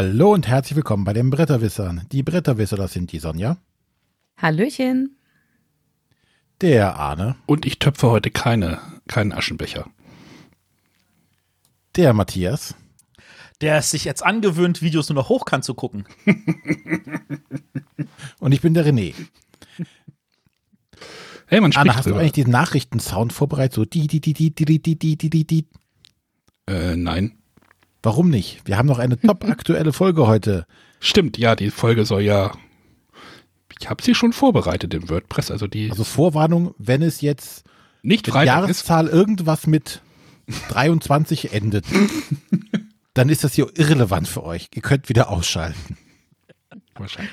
Hallo und herzlich willkommen bei den Bretterwissern. Die Bretterwisser, das sind die Sonja, Hallöchen. der Arne, Und ich töpfe heute keine, keinen Aschenbecher. der Matthias Der es sich jetzt angewöhnt, Videos nur noch hochkant zu gucken. und ich bin der René. Hey, man Arne, spricht hast du drüber. eigentlich diesen Nachrichtensound vorbereitet? So die, die, die, die, die, die, die, die, die, die. Äh, nein. Warum nicht? Wir haben noch eine top aktuelle Folge heute. Stimmt, ja, die Folge soll ja. Ich habe sie schon vorbereitet im WordPress, also die Also Vorwarnung, wenn es jetzt nicht mit Freitag ist. Jahreszahl irgendwas mit 23 endet, dann ist das hier irrelevant für euch. Ihr könnt wieder ausschalten. Wahrscheinlich.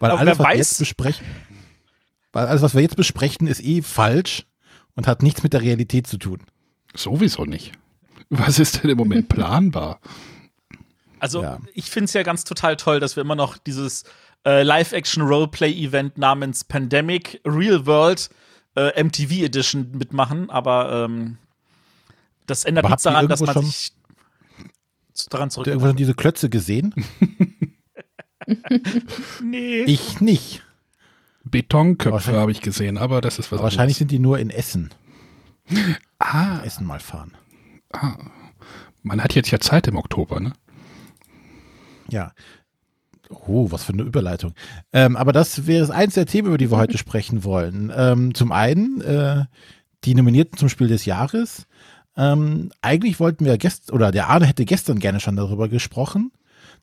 Weil Aber alles, was wir jetzt besprechen, weil alles, was wir jetzt besprechen, ist eh falsch und hat nichts mit der Realität zu tun. Sowieso nicht. Was ist denn im Moment planbar? Also Ja. ich finde es ja ganz total toll, dass wir immer noch dieses äh, Live-Action-Roleplay-Event namens Pandemic Real World äh, MTV Edition mitmachen, aber ähm, das ändert Aber nichts daran, dass man schon- sich daran Habt ihr zurück. irgendwo schon diese Klötze gesehen? Nee. Ich nicht. Betonköpfe Wahrscheinlich- habe ich gesehen, aber das ist was Wahrscheinlich sind die nur in Essen. Ah, Essen mal fahren. Man hat jetzt ja Zeit im Oktober, ne? Ja. Oh, was für eine Überleitung. Ähm, aber das wäre eins der Themen, über die wir heute sprechen wollen. Ähm, zum einen äh, die Nominierten zum Spiel des Jahres. Ähm, eigentlich wollten wir gestern, oder der Arne hätte gestern gerne schon darüber gesprochen.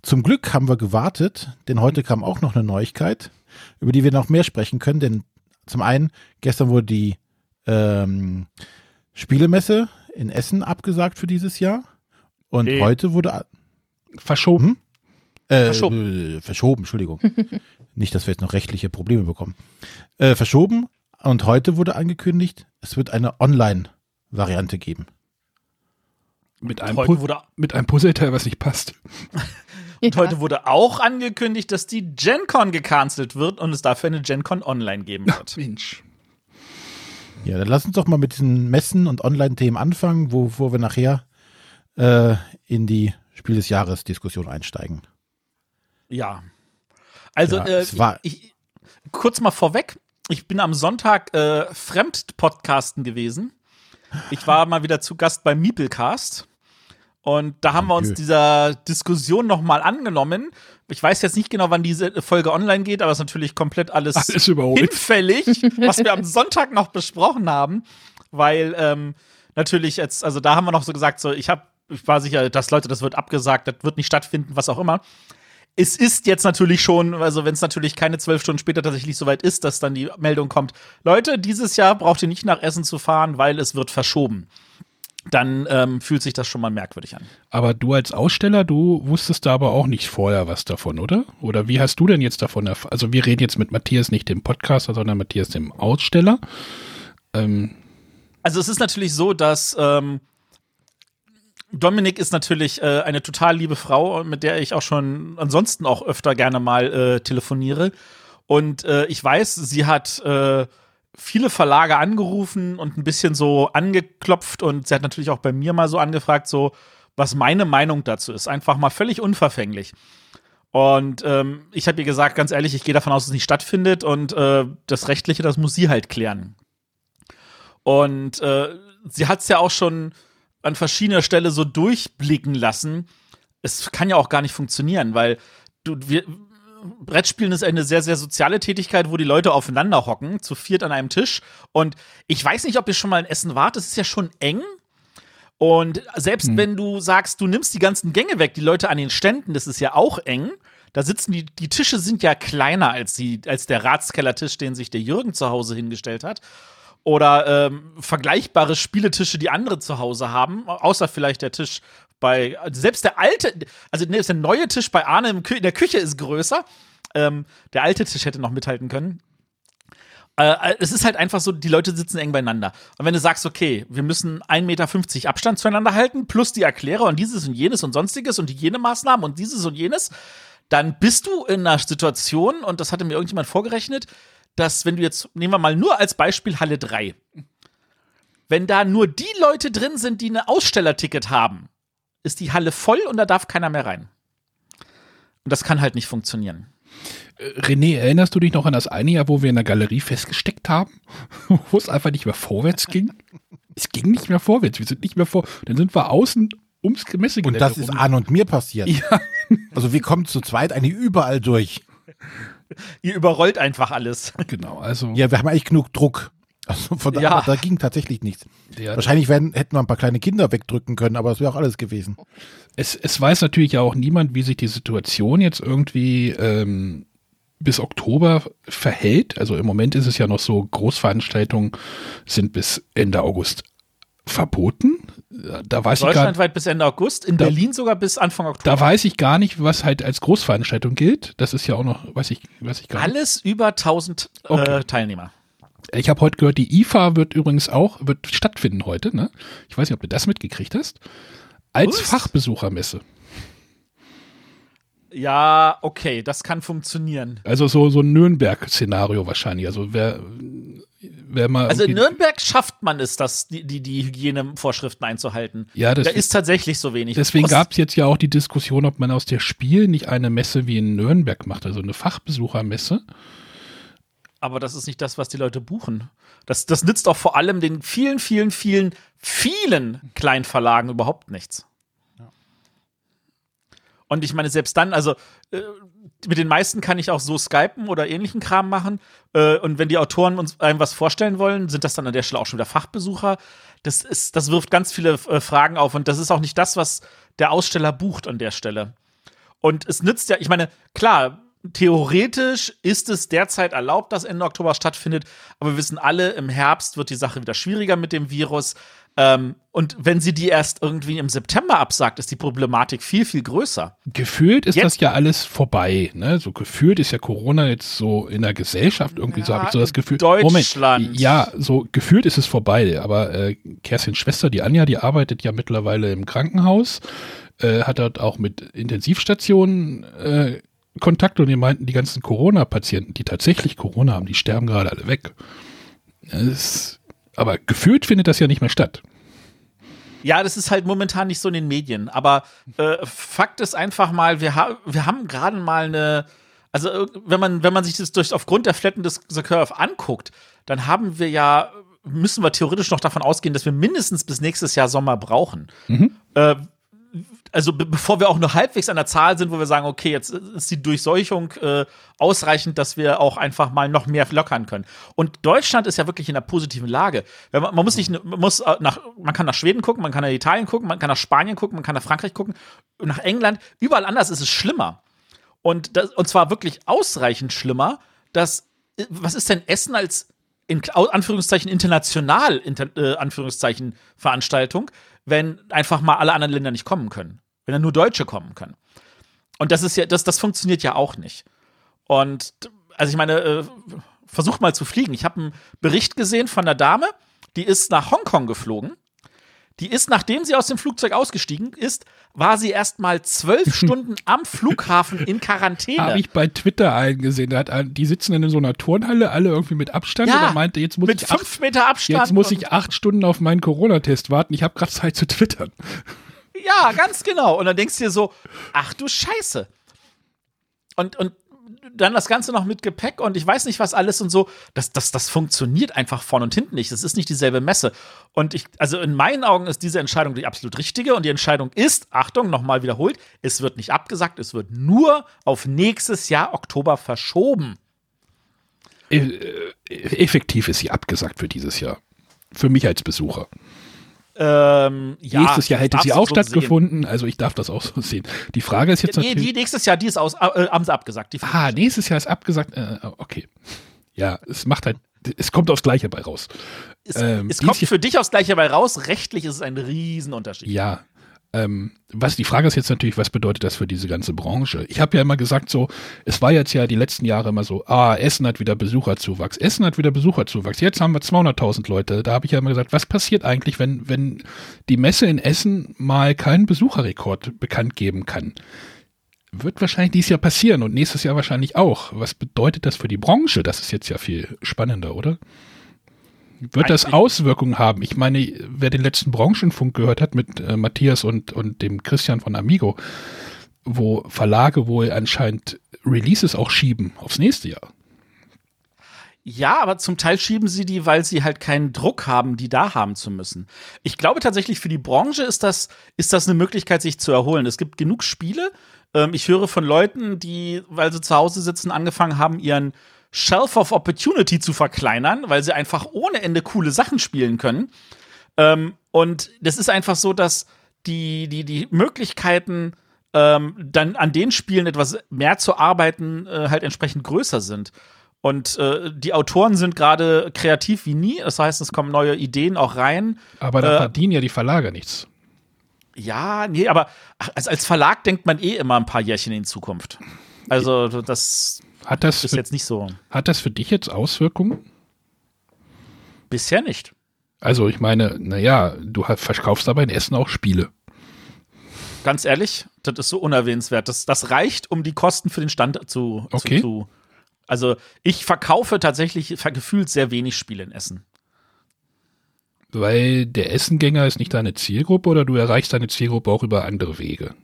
Zum Glück haben wir gewartet, denn heute kam auch noch eine Neuigkeit, über die wir noch mehr sprechen können. Denn zum einen, gestern wurde die ähm, Spielemesse in Essen abgesagt für dieses Jahr. Und Nee. heute wurde Verschoben. äh, Verschoben. äh, verschoben, Entschuldigung. Nicht, dass wir jetzt noch rechtliche Probleme bekommen. Äh, verschoben und heute wurde angekündigt, es wird eine Online-Variante geben. Mit einem, Heute wurde, mit einem Puzzleteil, was nicht passt. und heute wurde auch angekündigt, dass die GenCon gecancelt wird und es dafür eine GenCon online geben wird. Mensch. Ja, dann lass uns doch mal mit diesen Messen und Online-Themen anfangen, wo, wo wir nachher äh, in die Spiel des Jahres-Diskussion einsteigen. Ja. Also, Ja, äh, war- ich, kurz mal vorweg. Ich bin am Sonntag äh, Fremdpodcasten gewesen. Ich war mal wieder zu Gast beim Meeplecast. Und da haben wir uns dieser Diskussion nochmal angenommen. Ich weiß jetzt nicht genau, wann diese Folge online geht, aber es ist natürlich komplett alles, Alles überholt. hinfällig, was wir am Sonntag noch besprochen haben. Weil ähm, natürlich jetzt, also da haben wir noch so gesagt, so ich habe, ich war sicher, dass Leute, das wird abgesagt, das wird nicht stattfinden, was auch immer. Es ist jetzt natürlich schon, also wenn es natürlich keine zwölf Stunden später tatsächlich soweit ist, dass dann die Meldung kommt, Leute, dieses Jahr braucht ihr nicht nach Essen zu fahren, weil es wird verschoben. Dann ähm, fühlt sich das schon mal merkwürdig an. Aber du als Aussteller, du wusstest da aber auch nicht vorher was davon, oder? Oder wie hast du denn jetzt davon erfahren? Also wir reden jetzt mit Matthias, nicht dem Podcaster, sondern Matthias, dem Aussteller. Ähm, Also es ist natürlich so, dass ähm, Dominik ist natürlich äh, eine total liebe Frau, mit der ich auch schon ansonsten auch öfter gerne mal äh, telefoniere. Und äh, ich weiß, sie hat äh, viele Verlage angerufen und ein bisschen so angeklopft und sie hat natürlich auch bei mir mal so angefragt, so was meine Meinung dazu ist. Einfach mal völlig unverfänglich. Und ähm, ich habe ihr gesagt, ganz ehrlich, ich gehe davon aus, dass es nicht stattfindet und äh, das Rechtliche, das muss sie halt klären. Und äh, sie hat es ja auch schon an verschiedener Stelle so durchblicken lassen. Es kann ja auch gar nicht funktionieren, weil du, wir, Brettspielen ist eine sehr, sehr soziale Tätigkeit, wo die Leute aufeinander hocken, zu viert an einem Tisch. Und ich weiß nicht, ob ihr schon mal in Essen wart, es ist ja schon eng. Und selbst wenn du sagst, du nimmst die ganzen Gänge weg, die Leute an den Ständen, das ist ja auch eng. Da sitzen die, die Tische sind ja kleiner als, die, als der Ratskellertisch, den sich der Jürgen zu Hause hingestellt hat. Oder ähm, vergleichbare Spieletische, die andere zu Hause haben, außer vielleicht der Tisch bei, selbst der alte, also ne, der neue Tisch bei Arne in der Küche ist größer. Ähm, der alte Tisch hätte noch mithalten können. Äh, es ist halt einfach so, die Leute sitzen eng beieinander. Und wenn du sagst, okay, wir müssen 1,50 Meter Abstand zueinander halten, plus die Erklärer und dieses und jenes und sonstiges und Hygienemaßnahmen und dieses und jenes, dann bist du in einer Situation, und das hatte mir irgendjemand vorgerechnet, dass wenn du jetzt, nehmen wir mal nur als Beispiel Halle 3, wenn da nur die Leute drin sind, die ein Ausstellerticket haben, ist die Halle voll und da darf keiner mehr rein. Und das kann halt nicht funktionieren. Äh, René, erinnerst du dich noch an das eine Jahr, wo wir in der Galerie festgesteckt haben? wo es einfach nicht mehr vorwärts ging? Es ging nicht mehr vorwärts. Wir sind nicht mehr vor. Dann sind wir außen ums Messegelände Und das ist. Arne und mir passiert. Ja, Also wir kommen zu zweit eigentlich überall durch. Ihr überrollt einfach alles. genau. Also Ja, wir haben eigentlich genug Druck. Also von Ja. aber da ging tatsächlich nichts. der, Wahrscheinlich werden, hätten wir ein paar kleine Kinder wegdrücken können, aber das wäre auch alles gewesen. es, es weiß natürlich ja auch niemand, wie sich die Situation jetzt irgendwie ähm, bis Oktober verhält. Also im Moment ist es ja noch so, Großveranstaltungen sind bis Ende August verboten. Da weiß ich gar Deutschlandweit bis Ende August, in Da- Berlin sogar bis Anfang Oktober. da weiß ich gar nicht, was halt als Großveranstaltung gilt. Das ist ja auch noch, weiß ich, weiß ich gar nicht. Alles über 1000 Okay. äh, Teilnehmer. Ich habe heute gehört, die IFA wird übrigens auch, wird stattfinden heute, ne? Ich weiß nicht, ob du das mitgekriegt hast. Als Was? Fachbesuchermesse. Ja, okay, das kann funktionieren. Also so, so ein Nürnberg-Szenario wahrscheinlich. Also wer, wer mal. Also in Nürnberg schafft man es, das, die, die, die Hygienevorschriften einzuhalten. Ja, das da ist tatsächlich so wenig. Deswegen gab es jetzt ja auch die Diskussion, ob man aus der Spiel nicht eine Messe wie in Nürnberg macht, also eine Fachbesuchermesse. Aber das ist nicht das, was die Leute buchen. Das, das nützt auch vor allem den vielen, vielen, vielen, vielen kleinen Verlagen überhaupt nichts. Und ich meine, selbst dann, also äh, mit den meisten kann ich auch so skypen oder ähnlichen Kram machen. Äh, und wenn die Autoren uns einem was vorstellen wollen, sind das dann an der Stelle auch schon wieder Fachbesucher. Das, ist, das wirft ganz viele äh, Fragen auf. Und das ist auch nicht das, was der Aussteller bucht an der Stelle. Und es nützt ja, ich meine, klar, theoretisch ist es derzeit erlaubt, dass Ende Oktober stattfindet, aber wir wissen alle, im Herbst wird die Sache wieder schwieriger mit dem Virus. Ähm, und wenn sie die erst irgendwie im September absagt, ist die Problematik viel, viel größer. Gefühlt ist Jetzt- das ja alles vorbei. Ne? So gefühlt ist ja Corona jetzt so in der Gesellschaft irgendwie, so Ja, habe ich so das Gefühl. Deutschland. Moment, ja, so gefühlt ist es vorbei. Aber äh, Kerstins Schwester, die Anja, die arbeitet ja mittlerweile im Krankenhaus, äh, hat dort auch mit Intensivstationen äh, Kontakt und die meinten, die ganzen Corona-Patienten, die tatsächlich Corona haben, die sterben gerade alle weg. Es, aber gefühlt findet das ja nicht mehr statt. Ja, das ist halt momentan nicht so in den Medien. Aber äh, Fakt ist einfach mal, wir, ha wir haben gerade mal eine, also äh, wenn man, wenn man sich das durch aufgrund der Flatten des the Curve anguckt, dann haben wir ja, müssen wir theoretisch noch davon ausgehen, dass wir mindestens bis nächstes Jahr Sommer brauchen. Äh, also be bevor wir auch nur halbwegs an der Zahl sind, wo wir sagen, okay, jetzt ist die Durchseuchung äh, ausreichend, dass wir auch einfach mal noch mehr lockern können. Und Deutschland ist ja wirklich in einer positiven Lage. Man, man muss nicht, man muss äh, nach, man kann nach Schweden gucken, man kann nach Italien gucken, man kann nach Spanien gucken, man kann nach Frankreich gucken, nach England. Überall anders ist es schlimmer. Und, das, und zwar wirklich ausreichend schlimmer, dass, äh, was ist denn Essen als in Anführungszeichen international, inter, äh, Anführungszeichen Veranstaltung, wenn einfach mal alle anderen Länder nicht kommen können. Wenn dann nur Deutsche kommen können. Und das ist ja, das, das funktioniert ja auch nicht. Und also ich meine, äh, versucht mal zu fliegen. Ich habe einen Bericht gesehen von einer Dame, die ist nach Hongkong geflogen. Die ist, nachdem sie aus dem Flugzeug ausgestiegen ist, war sie erst mal zwölf Stunden am Flughafen in Quarantäne. Habe ich bei Twitter eingesehen. Da hat die sitzen in so einer Turnhalle, alle irgendwie mit Abstand. Ja, und meinte, jetzt muss mit ich acht, fünf Meter Abstand. jetzt muss ich acht Stunden auf meinen Corona-Test warten. Ich habe gerade Zeit zu twittern. Ja, ganz genau. Und dann denkst du dir so, ach du Scheiße. Und, und dann das Ganze noch mit Gepäck und ich weiß nicht was alles und so. Das, das, das funktioniert einfach vorne und hinten nicht. Das ist nicht dieselbe Messe. Und ich, also in meinen Augen ist diese Entscheidung die absolut richtige. Und die Entscheidung ist, Achtung, nochmal wiederholt, es wird nicht abgesagt, es wird nur auf nächstes Jahr Oktober verschoben. E äh, effektiv ist sie abgesagt für dieses Jahr. Für mich als Besucher. Ähm, ja, Nächstes Jahr hätte sie auch so sehen. stattgefunden. Also ich darf das auch so sehen. Die Frage ist jetzt Nee, natürlich. die nächstes Jahr, die ist aus, äh, haben sie abgesagt. Die ah, nächstes Jahr ist abgesagt. Äh, okay. Ja, es macht halt. Es kommt aufs Gleiche bei raus. es, ähm, es kommt für dich aufs Gleiche bei raus. Rechtlich ist es ein Riesenunterschied. Ja. Ähm, was die Frage ist jetzt natürlich, was bedeutet das für diese ganze Branche? Ich habe ja immer gesagt, so, es war jetzt ja die letzten Jahre immer so, ah, Essen hat wieder Besucherzuwachs, Essen hat wieder Besucherzuwachs. Jetzt haben wir 200.000 Leute. Da habe ich ja immer gesagt, was passiert eigentlich, wenn wenn die Messe in Essen mal keinen Besucherrekord bekannt geben kann? Wird wahrscheinlich dieses Jahr passieren und nächstes Jahr wahrscheinlich auch. Was bedeutet das für die Branche? Das ist jetzt ja viel spannender, oder? Wird das Auswirkungen haben? Ich meine, wer den letzten Branchenfunk gehört hat mit äh, Matthias und, und dem Christian von Amigo, wo Verlage wohl anscheinend Releases auch schieben aufs nächste Jahr. Ja, aber zum Teil schieben sie die, weil sie halt keinen Druck haben, die da haben zu müssen. Ich glaube tatsächlich, für die Branche ist das, ist das eine Möglichkeit, sich zu erholen. Es gibt genug Spiele. Ähm, ich höre von Leuten, die, weil sie zu Hause sitzen, angefangen haben, ihren Shelf of Opportunity zu verkleinern, weil sie einfach ohne Ende coole Sachen spielen können. Ähm, und das ist einfach so, dass die, die, die Möglichkeiten, ähm, dann an den Spielen etwas mehr zu arbeiten, äh, halt entsprechend größer sind. Und äh, die Autoren sind gerade kreativ wie nie. Das heißt, es kommen neue Ideen auch rein. Aber da Äh, verdienen ja die Verlage nichts. Ja, nee, aber als, als Verlag denkt man eh immer ein paar Jährchen in Zukunft. Also, das Hat das, ist für, jetzt nicht so. hat das für dich jetzt Auswirkungen? Bisher nicht. Also ich meine, naja, du verkaufst aber in Essen auch Spiele. Ganz ehrlich, das ist so unerwähnenswert. Das, das reicht, um die Kosten für den Stand zu, Okay. zu, zu. Also, ich verkaufe tatsächlich gefühlt sehr wenig Spiele in Essen. Weil der Essengänger ist nicht deine Zielgruppe oder du erreichst deine Zielgruppe auch über andere Wege.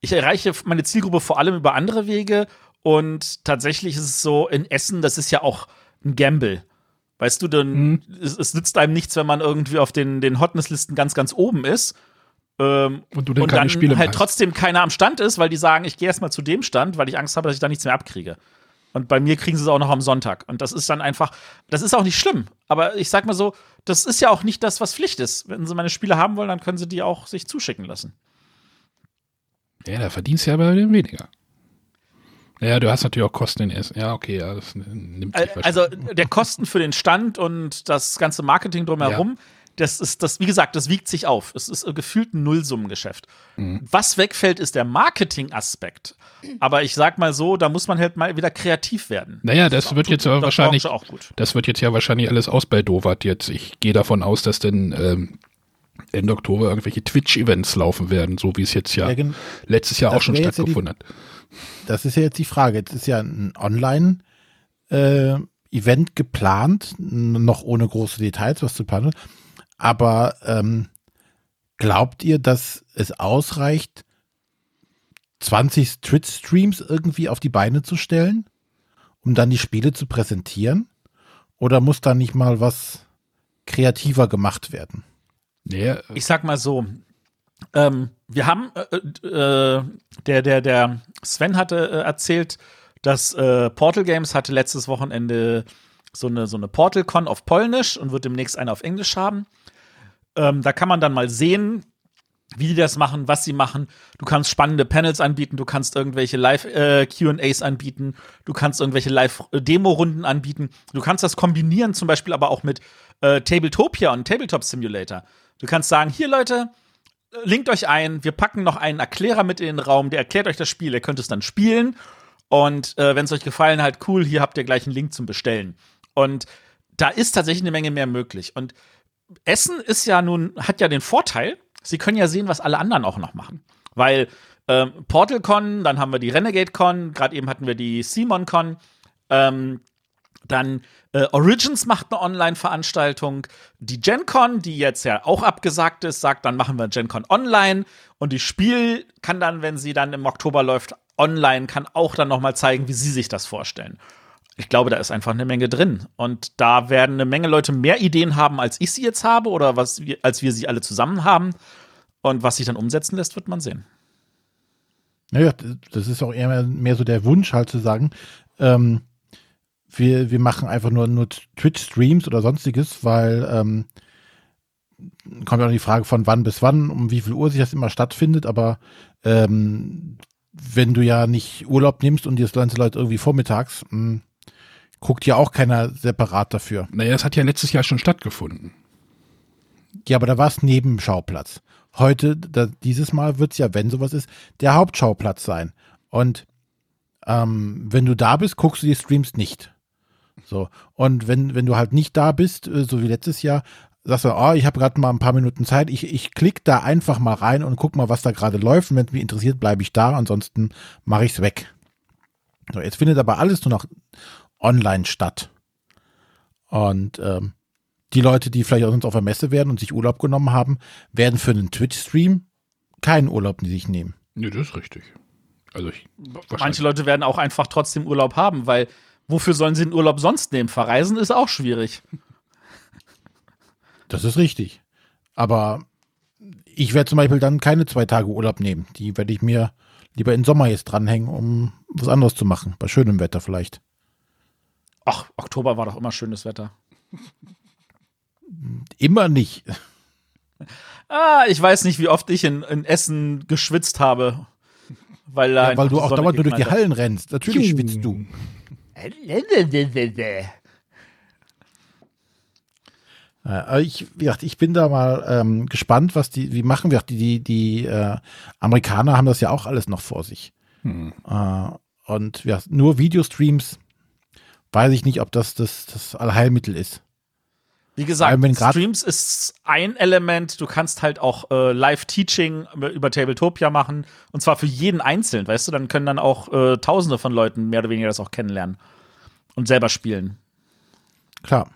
Ich erreiche meine Zielgruppe vor allem über andere Wege und tatsächlich ist es so, in Essen, das ist ja auch ein Gamble. Weißt du, dann, Mhm. es, es nützt einem nichts, wenn man irgendwie auf den, den Hotness-Listen ganz, ganz oben ist. Ähm, Und du dann und dann halt machst. trotzdem keiner am Stand ist, weil die sagen, ich gehe erstmal zu dem Stand, weil ich Angst habe, dass ich da nichts mehr abkriege. Und bei mir kriegen sie es auch noch am Sonntag. Und das ist dann einfach, das ist auch nicht schlimm. Aber ich sag mal so, das ist ja auch nicht das, was Pflicht ist. Wenn sie meine Spiele haben wollen, dann können sie die auch sich zuschicken lassen. Ja, da verdienst du ja aber weniger. Ja, du hast natürlich auch Kosten in Essen. Ja, okay, ja, das nimmt sich Al- Also der Kosten für den Stand und das ganze Marketing drumherum, das ist das, wie gesagt, das wiegt sich auf. Es ist äh, gefühlt ein Nullsummengeschäft. Mhm. Was wegfällt, ist der Marketing-Aspekt. Aber ich sag mal so, da muss man halt mal wieder kreativ werden. Naja, das wird jetzt aber der wahrscheinlich, auch gut. das wird jetzt ja wahrscheinlich alles ausbaldowert jetzt. Ich gehe davon aus, dass denn ähm, Ende Oktober irgendwelche Twitch-Events laufen werden, so wie es jetzt ja, Ja, letztes Jahr auch schon ja die- stattgefunden hat. Das ist ja jetzt die Frage. Jetzt ist ja ein Online-Event geplant, n- noch ohne große Details, was zu planen. Aber ähm, glaubt ihr, dass es ausreicht, 20 Twitch-Streams irgendwie auf die Beine zu stellen, um dann die Spiele zu präsentieren? Oder muss da nicht mal was kreativer gemacht werden? Naja, Ich sag mal so, ähm, wir haben, äh, äh, der, der, der Sven hatte äh, erzählt, dass äh, Portal Games hatte letztes Wochenende so eine, so eine Portal-Con auf Polnisch und wird demnächst eine auf Englisch haben. Ähm, da kann man dann mal sehen, wie die das machen, was sie machen. Du kannst spannende Panels anbieten, du kannst irgendwelche Live-QAs anbieten, du kannst irgendwelche Live-Demo-Runden anbieten. Du kannst das kombinieren, zum Beispiel aber auch mit äh, Tabletopia und Tabletop Simulator. Du kannst sagen, hier Leute, linkt euch ein, wir packen noch einen Erklärer mit in den Raum, der erklärt euch das Spiel, ihr könnt es dann spielen. Und äh, wenn es euch gefallen hat, cool, hier habt ihr gleich einen Link zum Bestellen. Und da ist tatsächlich eine Menge mehr möglich. Und Essen ist ja nun, hat ja den Vorteil, sie können ja sehen, was alle anderen auch noch machen. Weil ähm, PortalCon, dann haben wir die RenegadeCon, gerade eben hatten wir die SimonCon, ähm, dann äh, Origins macht eine Online-Veranstaltung. Die GenCon, die jetzt ja auch abgesagt ist, sagt, dann machen wir GenCon online. Und die Spiel kann dann, wenn sie dann im Oktober läuft, online, kann auch dann noch mal zeigen, wie sie sich das vorstellen. Ich glaube, da ist einfach eine Menge drin. Und da werden eine Menge Leute mehr Ideen haben, als ich sie jetzt habe oder was wir, als wir sie alle zusammen haben. Und was sich dann umsetzen lässt, wird man sehen. Naja, das ist auch eher mehr, so der Wunsch, halt zu sagen, ähm, wir, wir machen einfach nur, nur Twitch-Streams oder sonstiges, weil ähm, kommt ja auch die Frage von wann bis wann, um wie viel Uhr sich das immer stattfindet, aber ähm, wenn du ja nicht Urlaub nimmst und die ganze Leute irgendwie vormittags, mh, guckt ja auch keiner separat dafür. naja, es hat ja letztes Jahr schon stattgefunden. Ja, aber da war es Nebenschauplatz. Heute, da, dieses Mal wird es ja, wenn sowas ist, der Hauptschauplatz sein. Und ähm, wenn du da bist, guckst du die Streams nicht. So. Und wenn, wenn du halt nicht da bist, äh, so wie letztes Jahr, sagst du, oh, ich habe gerade mal ein paar Minuten Zeit, ich, ich klicke da einfach mal rein und guck mal, was da gerade läuft. Und wenn es mich interessiert, bleibe ich da, ansonsten mache ich es weg. So, jetzt findet aber alles nur noch online statt. Und ähm, die Leute, die vielleicht auch sonst auf der Messe werden und sich Urlaub genommen haben, werden für einen Twitch-Stream keinen Urlaub die sich nehmen. Nee, das ist richtig. Also ich, Manche Leute werden auch einfach trotzdem Urlaub haben, weil wofür sollen sie den Urlaub sonst nehmen? Verreisen ist auch schwierig. Das ist richtig. Aber ich werde zum Beispiel dann keine zwei Tage Urlaub nehmen. Die werde ich mir lieber in Sommer jetzt dranhängen, um was anderes zu machen. Bei schönem Wetter vielleicht. Ach, Oktober war doch immer schönes Wetter. Immer nicht. Ah, ich weiß nicht, wie oft ich in, in Essen geschwitzt habe. Weil, ja, weil du auch dauernd nur durch die Hallen rennst. Natürlich schwitzt du. Äh, ich, wie gesagt, ich bin da mal ähm, gespannt, was die, wie machen wir. Die, die, die äh, Amerikaner haben das ja auch alles noch vor sich. Hm. Äh, und ja, nur Videostreams, weiß ich nicht, ob das das, das Allheilmittel ist. Wie gesagt, Streams ist ein Element. Du kannst halt auch äh, Live-Teaching über Tabletopia machen. Und zwar für jeden einzeln, weißt du? Dann können dann auch äh, Tausende von Leuten mehr oder weniger das auch kennenlernen und selber spielen. Klar.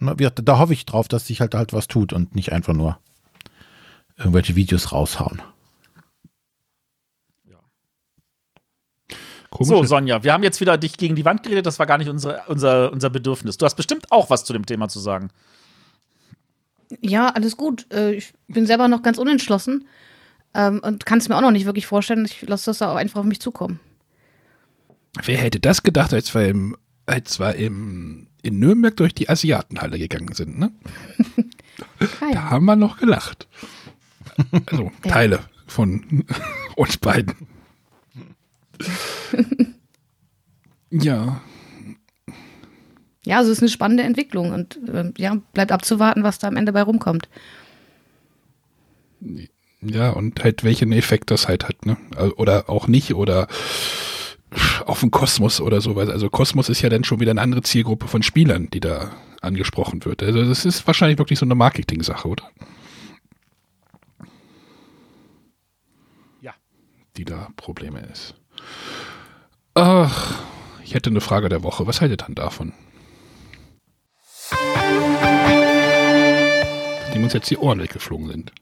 Na, da hoffe ich drauf, dass sich halt halt was tut und nicht einfach nur irgendwelche Videos raushauen. Komisch. So, Sonja, wir haben jetzt wieder dich gegen die Wand geredet, das war gar nicht unsere, unser, unser Bedürfnis. Du hast bestimmt auch was zu dem Thema zu sagen. Ja, alles gut. Äh, ich bin selber noch ganz unentschlossen ähm, und kann es mir auch noch nicht wirklich vorstellen. Ich lasse das auch einfach auf mich zukommen. Wer hätte das gedacht, als wir, im, als wir im, in Nürnberg durch die Asiatenhalle gegangen sind, ne? da haben wir noch gelacht. Also Teile von uns beiden. ja. Ja, also es ist eine spannende Entwicklung und äh, ja, bleibt abzuwarten, was da am Ende bei rumkommt. Ja, und halt welchen Effekt das halt hat, ne? Oder auch nicht, oder auf den Kosmos oder sowas. Also Kosmos ist ja dann schon wieder eine andere Zielgruppe von Spielern, die da angesprochen wird. Also das ist wahrscheinlich wirklich so eine Marketing-Sache, oder? Ja. Die da Probleme ist. Ach, ich hätte eine Frage der Woche. Was haltet ihr dann davon? Nachdem uns jetzt die Ohren weggeflogen sind.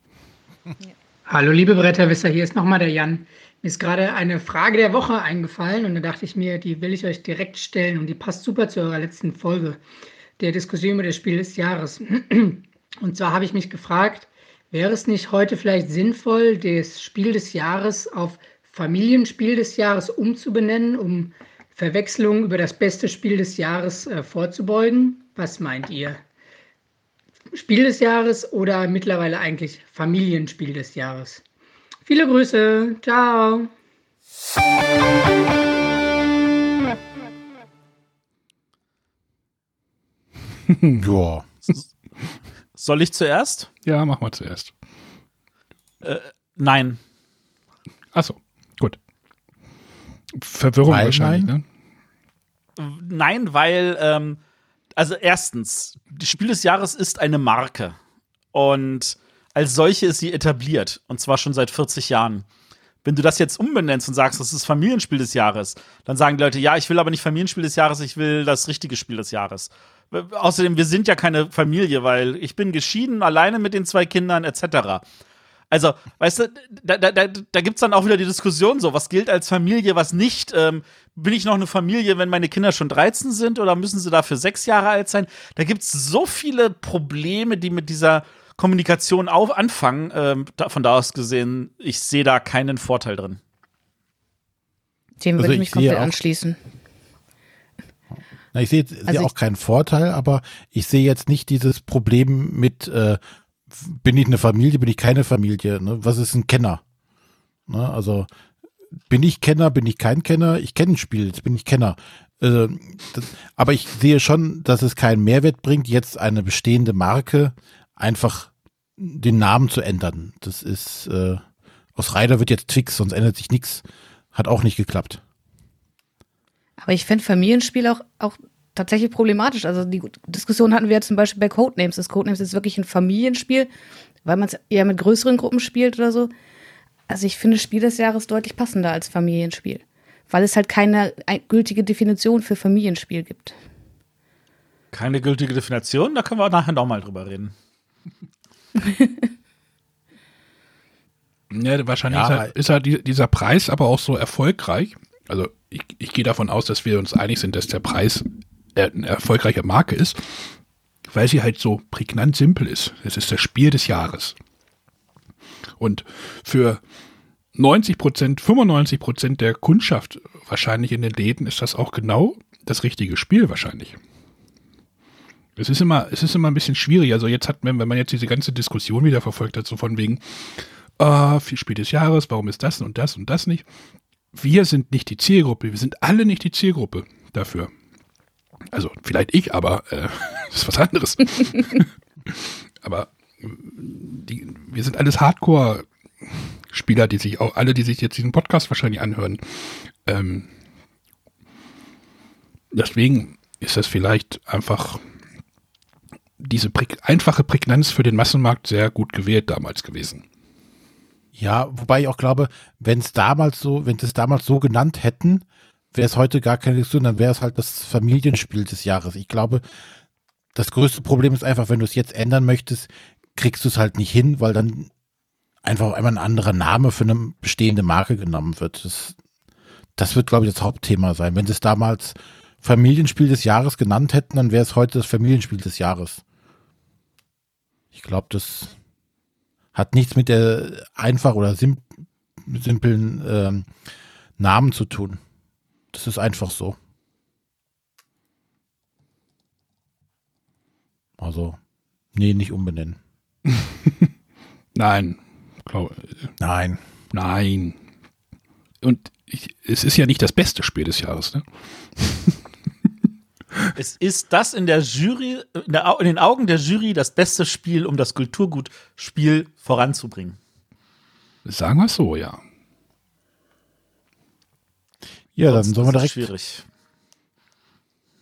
Hallo liebe Bretterwisser, hier ist nochmal der Jan. Mir ist gerade eine Frage der Woche eingefallen und da dachte ich mir, die will ich euch direkt stellen und die passt super zu eurer letzten Folge der Diskussion über das Spiel des Jahres. Und zwar habe ich mich gefragt, wäre es nicht heute vielleicht sinnvoll, das Spiel des Jahres auf Familienspiel des Jahres umzubenennen, um Verwechslungen über das beste Spiel des Jahres äh, vorzubeugen? Was meint ihr? Spiel des Jahres oder mittlerweile eigentlich Familienspiel des Jahres? Viele Grüße. Ciao. ja. Soll ich zuerst? Ja, mach mal zuerst. Äh, nein. Achso. Verwirrung weil wahrscheinlich, nein? ne? Nein, weil, ähm, also erstens, das Spiel des Jahres ist eine Marke. Und als solche ist sie etabliert. Und zwar schon seit 40 Jahren. Wenn du das jetzt umbenennst und sagst, das ist Familienspiel des Jahres, dann sagen die Leute, ja, ich will aber nicht Familienspiel des Jahres, ich will das richtige Spiel des Jahres. Außerdem, wir sind ja keine Familie, weil ich bin geschieden, alleine mit den zwei Kindern, etc. Also, weißt du, da, da, da, da gibt es dann auch wieder die Diskussion so, was gilt als Familie, was nicht. Ähm, bin ich noch eine Familie, wenn meine Kinder schon 13 sind oder müssen sie dafür sechs Jahre alt sein? Da gibt es so viele Probleme, die mit dieser Kommunikation auf anfangen. Ähm, da, von da aus gesehen, ich sehe da keinen Vorteil drin. Dem würde also ich mich komplett anschließen. Na, ich sehe also auch keinen Vorteil, aber ich sehe jetzt nicht dieses Problem mit äh, bin ich eine Familie, bin ich keine Familie? Ne? Was ist ein Kenner? Ne? Also bin ich Kenner, bin ich kein Kenner? Ich kenne ein Spiel, jetzt bin ich Kenner. Äh, das, aber ich sehe schon, dass es keinen Mehrwert bringt, jetzt eine bestehende Marke einfach den Namen zu ändern. Das ist äh, aus Ryder wird jetzt Twix, sonst ändert sich nichts. Hat auch nicht geklappt. Aber ich finde Familienspiel auch, auch tatsächlich problematisch. Also die Diskussion hatten wir ja zum Beispiel bei Codenames. Das Codenames ist wirklich ein Familienspiel, weil man es eher mit größeren Gruppen spielt oder so. Also ich finde Spiel des Jahres deutlich passender als Familienspiel, weil es halt keine gültige Definition für Familienspiel gibt. Keine gültige Definition? Da können wir nachher nochmal drüber reden. Ja, wahrscheinlich Ja, ist, er, ist die, dieser Preis aber auch so erfolgreich. Also ich, ich gehe davon aus, dass wir uns einig sind, dass der Preis äh, eine erfolgreiche Marke ist, weil sie halt so prägnant simpel ist. Es ist das Spiel des Jahres. Und für 90 Prozent, 95 Prozent der Kundschaft wahrscheinlich in den Läden ist das auch genau das richtige Spiel wahrscheinlich. Es ist immer, es ist immer ein bisschen schwierig. Also jetzt hat man, wenn man jetzt diese ganze Diskussion wieder verfolgt hat, so von wegen, ah, viel Spiel des Jahres, warum ist das und das und das nicht? Wir sind nicht die Zielgruppe, wir sind alle nicht die Zielgruppe dafür. Also vielleicht ich, aber äh, das ist was anderes. aber die, wir sind alles Hardcore-Spieler, die sich auch, alle, die sich jetzt diesen Podcast wahrscheinlich anhören. Ähm, deswegen ist das vielleicht einfach diese präg einfache Prägnanz für den Massenmarkt sehr gut gewählt damals gewesen. Ja, wobei ich auch glaube, wenn es damals so, wenn sie es damals so genannt hätten, wäre es heute gar keine Diskussion, dann wäre es halt das Familienspiel des Jahres. Ich glaube, das größte Problem ist einfach, wenn du es jetzt ändern möchtest, kriegst du es halt nicht hin, weil dann einfach einmal ein anderer Name für eine bestehende Marke genommen wird. Das, das wird, glaube ich, das Hauptthema sein. Wenn sie es damals Familienspiel des Jahres genannt hätten, dann wäre es heute das Familienspiel des Jahres. Ich glaube, das hat nichts mit der einfach oder sim simplen ähm, Namen zu tun. Das ist einfach so. Also, nee, nicht umbenennen. Nein, glaube, Nein. nein. Und ich, es ist ja nicht das beste Spiel des Jahres, ne? Es ist das in der Jury, in, der, in den Augen der Jury das beste Spiel, um das Kulturgutspiel voranzubringen. Sagen wir es so, ja. Ja, dann sollen wir direkt, schwierig.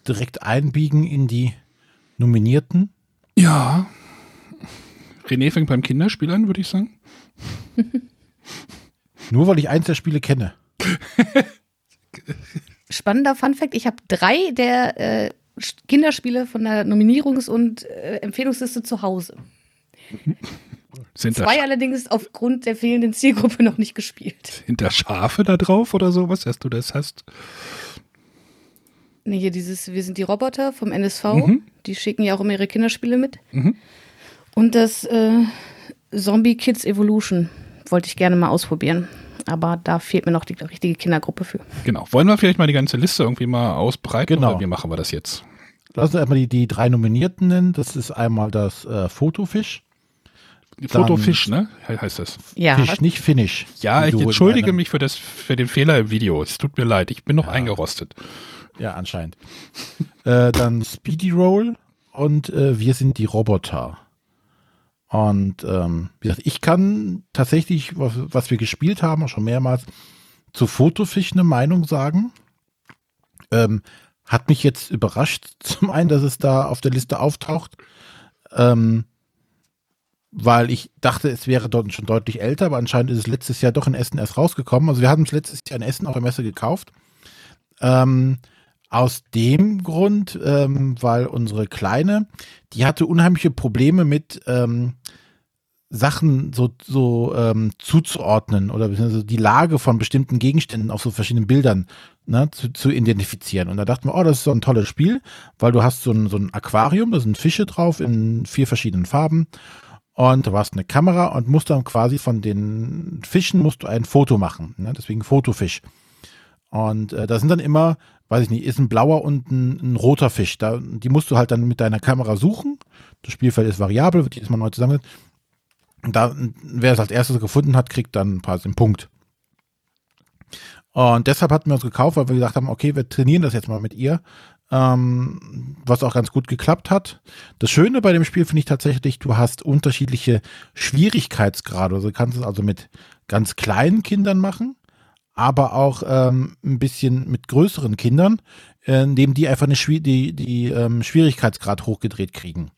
direkt einbiegen in die Nominierten. Ja. René fängt beim Kinderspiel an, würde ich sagen. Nur weil ich eins der Spiele kenne. Spannender Funfact: Ich habe drei der äh, Kinderspiele von der Nominierungs- und äh, Empfehlungsliste zu Hause. Sind Zwei allerdings aufgrund der fehlenden Zielgruppe noch nicht gespielt. sind da Schafe da drauf oder sowas, dass du das hast? Nee, hier dieses Wir sind die Roboter vom NSV. Mhm. Die schicken ja auch immer ihre Kinderspiele mit. Mhm. Und das äh, Zombie Kids Evolution wollte ich gerne mal ausprobieren. Aber da fehlt mir noch die richtige Kindergruppe für. Genau. Wollen wir vielleicht mal die ganze Liste irgendwie mal ausbreiten? Genau. Oder wie machen wir das jetzt? Lass uns erstmal die, die drei Nominierten nennen. Das ist einmal das äh, Fotofisch. Fotofisch, ne? He- Heißt das. Ja, Fisch, nicht Finish. Ja, ich entschuldige mich für, das, für den Fehler im Video. Es tut mir leid. Ich bin noch eingerostet. Ja, anscheinend. äh, dann Speedy Roll und äh, Wir sind die Roboter. Und ähm, wie gesagt, ich kann tatsächlich, was, was wir gespielt haben, auch schon mehrmals, zu Fotofisch eine Meinung sagen. Ähm, hat mich jetzt überrascht, zum einen, dass es da auf der Liste auftaucht. Ähm, weil ich dachte, es wäre dort schon deutlich älter, aber anscheinend ist es letztes Jahr doch in Essen erst rausgekommen. Also wir haben es letztes Jahr in Essen auf der Messe gekauft. Ähm, aus dem Grund, ähm, weil unsere Kleine, die hatte unheimliche Probleme mit ähm, Sachen so, so ähm, zuzuordnen oder die Lage von bestimmten Gegenständen auf so verschiedenen Bildern ne, zu, zu identifizieren. Und da dachten wir, oh, das ist so ein tolles Spiel, weil du hast so ein, so ein Aquarium, da sind Fische drauf in vier verschiedenen Farben. Und du hast eine Kamera und musst dann quasi von den Fischen musst du ein Foto machen. Ne? Deswegen Fotofisch. Und äh, da sind dann immer, weiß ich nicht, ist ein blauer und ein, ein roter Fisch. Da, die musst du halt dann mit deiner Kamera suchen. Das Spielfeld ist variabel, wird jedes Mal neu zusammengesetzt. Und da, wer es als erstes gefunden hat, kriegt dann ein paar Punkt. Und deshalb hatten wir uns gekauft, weil wir gesagt haben, okay, wir trainieren das jetzt mal mit ihr. Ähm, was auch ganz gut geklappt hat. Das Schöne bei dem Spiel finde ich tatsächlich, du hast unterschiedliche Schwierigkeitsgrade. Also du kannst es also mit ganz kleinen Kindern machen, aber auch ähm, ein bisschen mit größeren Kindern, äh, indem die einfach eine Schwi die, die ähm, Schwierigkeitsgrad hochgedreht kriegen.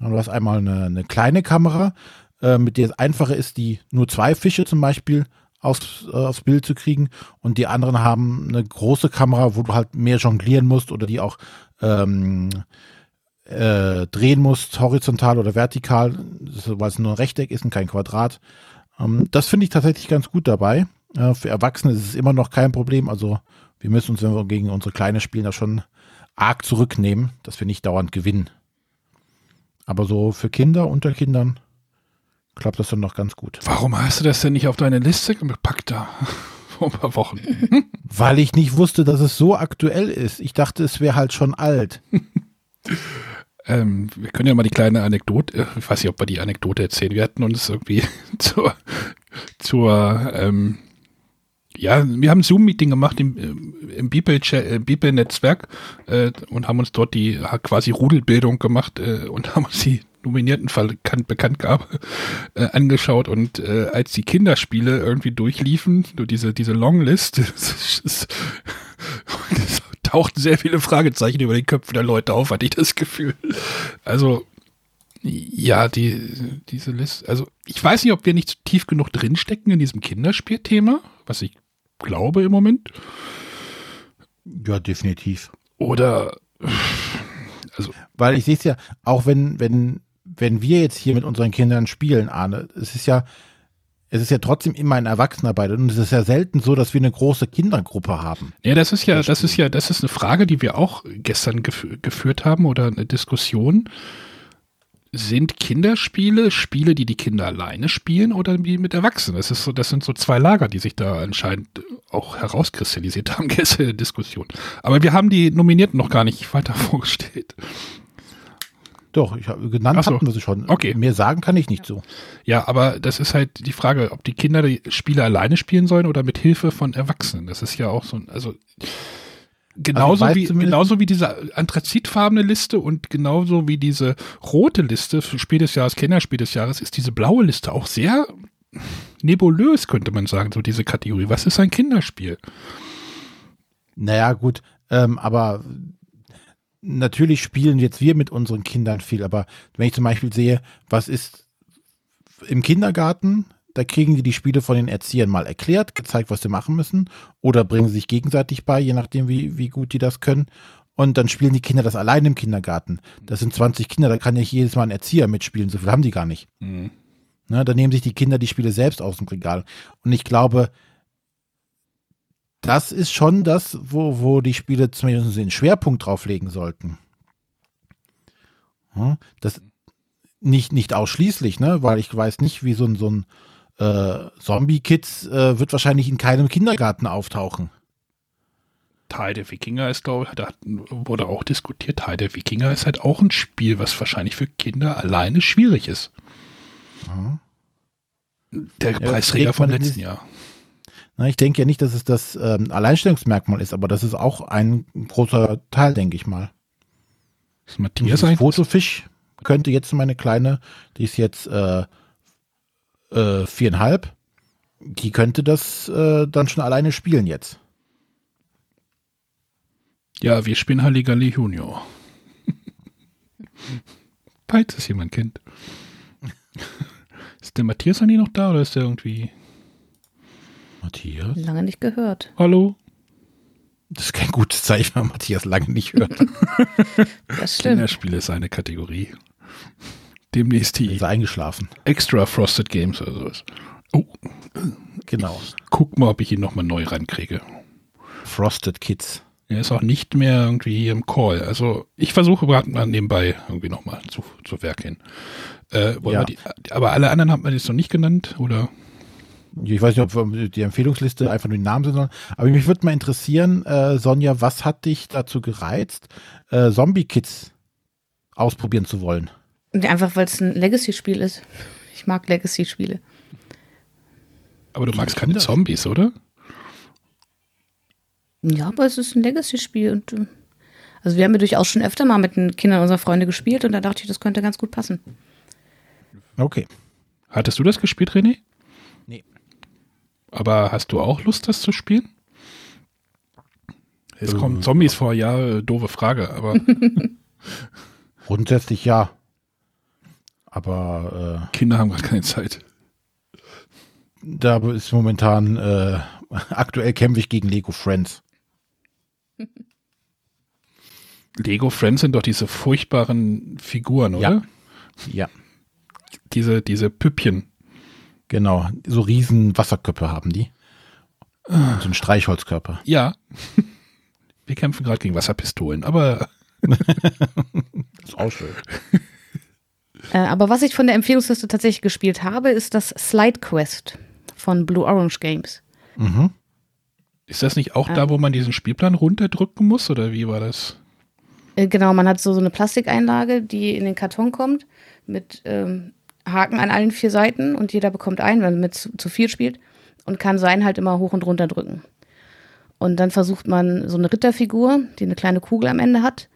Und du hast einmal eine, eine kleine Kamera, äh, mit der es einfacher ist, die nur zwei Fische zum Beispiel aufs, äh, aufs Bild zu kriegen und die anderen haben eine große Kamera, wo du halt mehr jonglieren musst oder die auch ähm, äh, drehen musst, horizontal oder vertikal, weil es nur ein Rechteck ist und kein Quadrat. Ähm, das finde ich tatsächlich ganz gut dabei. Äh, für Erwachsene ist es immer noch kein Problem. Also wir müssen uns, wenn wir gegen unsere Kleine spielen, da schon arg zurücknehmen, dass wir nicht dauernd gewinnen. Aber so für Kinder, unter Kindern, klappt das dann noch ganz gut. Warum hast du das denn nicht auf deine Liste gepackt da? Vor ein paar Wochen. Weil ich nicht wusste, dass es so aktuell ist. Ich dachte, es wäre halt schon alt. Ähm, wir können ja mal die kleine Anekdote, äh, ich weiß nicht, ob wir die Anekdote erzählen. Wir hatten uns irgendwie zur, zur ähm, ja, wir haben ein Zoom-Meeting gemacht im, äh, im Bibel-Netzwerk äh, und haben uns dort die quasi Rudelbildung gemacht äh, und haben uns die nominierten Bekanntgabe äh, angeschaut und äh, als die Kinderspiele irgendwie durchliefen, nur diese, diese Longlist, es tauchten sehr viele Fragezeichen über den Köpfen der Leute auf, hatte ich das Gefühl. Also, ja, die, diese Liste, also ich weiß nicht, ob wir nicht tief genug drinstecken in diesem Kinderspielthema, was ich glaube im Moment. Ja, definitiv. Oder also. Weil ich sehe es ja, auch wenn, wenn wenn wir jetzt hier mit unseren Kindern spielen, Arne, es ist ja, es ist ja trotzdem immer ein Erwachsener bei und es ist ja selten so, dass wir eine große Kindergruppe haben. Ja, das ist ja, das ist ja, das ist eine Frage, die wir auch gestern gef geführt haben oder eine Diskussion. Sind Kinderspiele Spiele, die die Kinder alleine spielen oder die mit Erwachsenen? Das ist so, das sind so zwei Lager, die sich da anscheinend auch herauskristallisiert haben gestern in der Diskussion. Aber wir haben die Nominierten noch gar nicht weiter vorgestellt. Doch, ich habe genannt so. hatten wir sie schon. Okay. Mehr sagen kann ich nicht so. Ja, aber das ist halt die Frage, ob die Kinder die Spiele alleine spielen sollen oder mit Hilfe von Erwachsenen. Das ist ja auch so ein, also genauso also wie genauso wie diese anthrazitfarbene Liste und genauso wie diese rote Liste für Spiel des Jahres, Kinderspiel des Jahres, ist diese blaue Liste auch sehr nebulös, könnte man sagen, so diese Kategorie. Was ist ein Kinderspiel? Naja, gut, ähm, aber natürlich spielen jetzt wir mit unseren Kindern viel, aber wenn ich zum Beispiel sehe, was ist im Kindergarten, da kriegen die die Spiele von den Erziehern mal erklärt, gezeigt, was sie machen müssen, oder bringen sie sich gegenseitig bei, je nachdem, wie, wie gut die das können. Und dann spielen die Kinder das allein im Kindergarten. Das sind 20 Kinder, da kann nicht jedes Mal ein Erzieher mitspielen, so viel haben die gar nicht. Mhm. Na, dann nehmen sich die Kinder die Spiele selbst aus dem Regal. Und ich glaube, das ist schon das, wo, wo die Spiele zumindest den Schwerpunkt drauf legen sollten. Das nicht, nicht ausschließlich, ne? weil ich weiß nicht, wie so ein, so ein äh, Zombie-Kids äh, wird wahrscheinlich in keinem Kindergarten auftauchen. Teil der Wikinger ist, glaube ich, da wurde auch diskutiert, Teil der Wikinger ist halt auch ein Spiel, was wahrscheinlich für Kinder alleine schwierig ist. Mhm. Der ja, Preisträger vom letzten Jahr. Ich denke ja nicht, dass es das ähm, Alleinstellungsmerkmal ist, aber das ist auch ein großer Teil, denke ich mal. Das Matthias ein Fotofisch könnte jetzt meine kleine, die ist jetzt äh, äh, viereinhalb, die könnte das äh, dann schon alleine spielen jetzt. Ja, wir spielen Halligalli Junior. Falls es jemand kennt. Ist der Matthias eigentlich noch da oder ist der irgendwie Matthias? Lange nicht gehört. Hallo? Das ist kein gutes Zeichen, wenn Matthias lange nicht hört. das stimmt. Kinderspiele ist eine Kategorie. Demnächst die. Ist eingeschlafen. Extra Frosted Games oder sowas. Oh. Genau. Ich guck mal, ob ich ihn nochmal neu rankriege. Frosted Kids. Er ist auch nicht mehr irgendwie hier im Call. Also ich versuche gerade mal nebenbei irgendwie nochmal zu, zu Werk hin. Äh, ja. die, aber alle anderen haben wir jetzt noch nicht genannt, oder? Ich weiß nicht, ob die Empfehlungsliste einfach nur die Namen sind, aber mich würde mal interessieren, äh, Sonja, was hat dich dazu gereizt, äh, Zombie Kids ausprobieren zu wollen? Einfach, weil es ein Legacy-Spiel ist. Ich mag Legacy-Spiele. Aber du magst keine Zombies, oder? Ja, aber es ist ein Legacy-Spiel und äh, also wir haben ja durchaus schon öfter mal mit den Kindern unserer Freunde gespielt und da dachte ich, das könnte ganz gut passen. Okay. Hattest du das gespielt, René? Aber hast du auch Lust, das zu spielen? Es kommen äh, Zombies vor, ja, äh, doofe Frage, aber. Grundsätzlich ja. Aber äh, Kinder haben gerade keine Zeit. Da ist momentan äh, aktuell kämpfe ich gegen Lego Friends. Lego Friends sind doch diese furchtbaren Figuren, oder? Ja. ja. Diese, diese Püppchen. Genau, so riesen Wasserköpfe haben die. Und so ein Streichholzkörper. Ja. Wir kämpfen gerade gegen Wasserpistolen, aber Das ist auch schön. Äh, aber was ich von der Empfehlungsliste tatsächlich gespielt habe, ist das Slide Quest von Blue Orange Games. Mhm. ist das nicht auch da, wo man diesen Spielplan runterdrücken muss oder wie war das? Äh, Genau, man hat so, so eine Plastikeinlage, die in den Karton kommt, mit ähm, Haken an allen vier Seiten und jeder bekommt einen, wenn man mit zu, zu viel spielt und kann seinen halt immer hoch und runter drücken. Und dann versucht man so eine Ritterfigur, die eine kleine Kugel am Ende hat,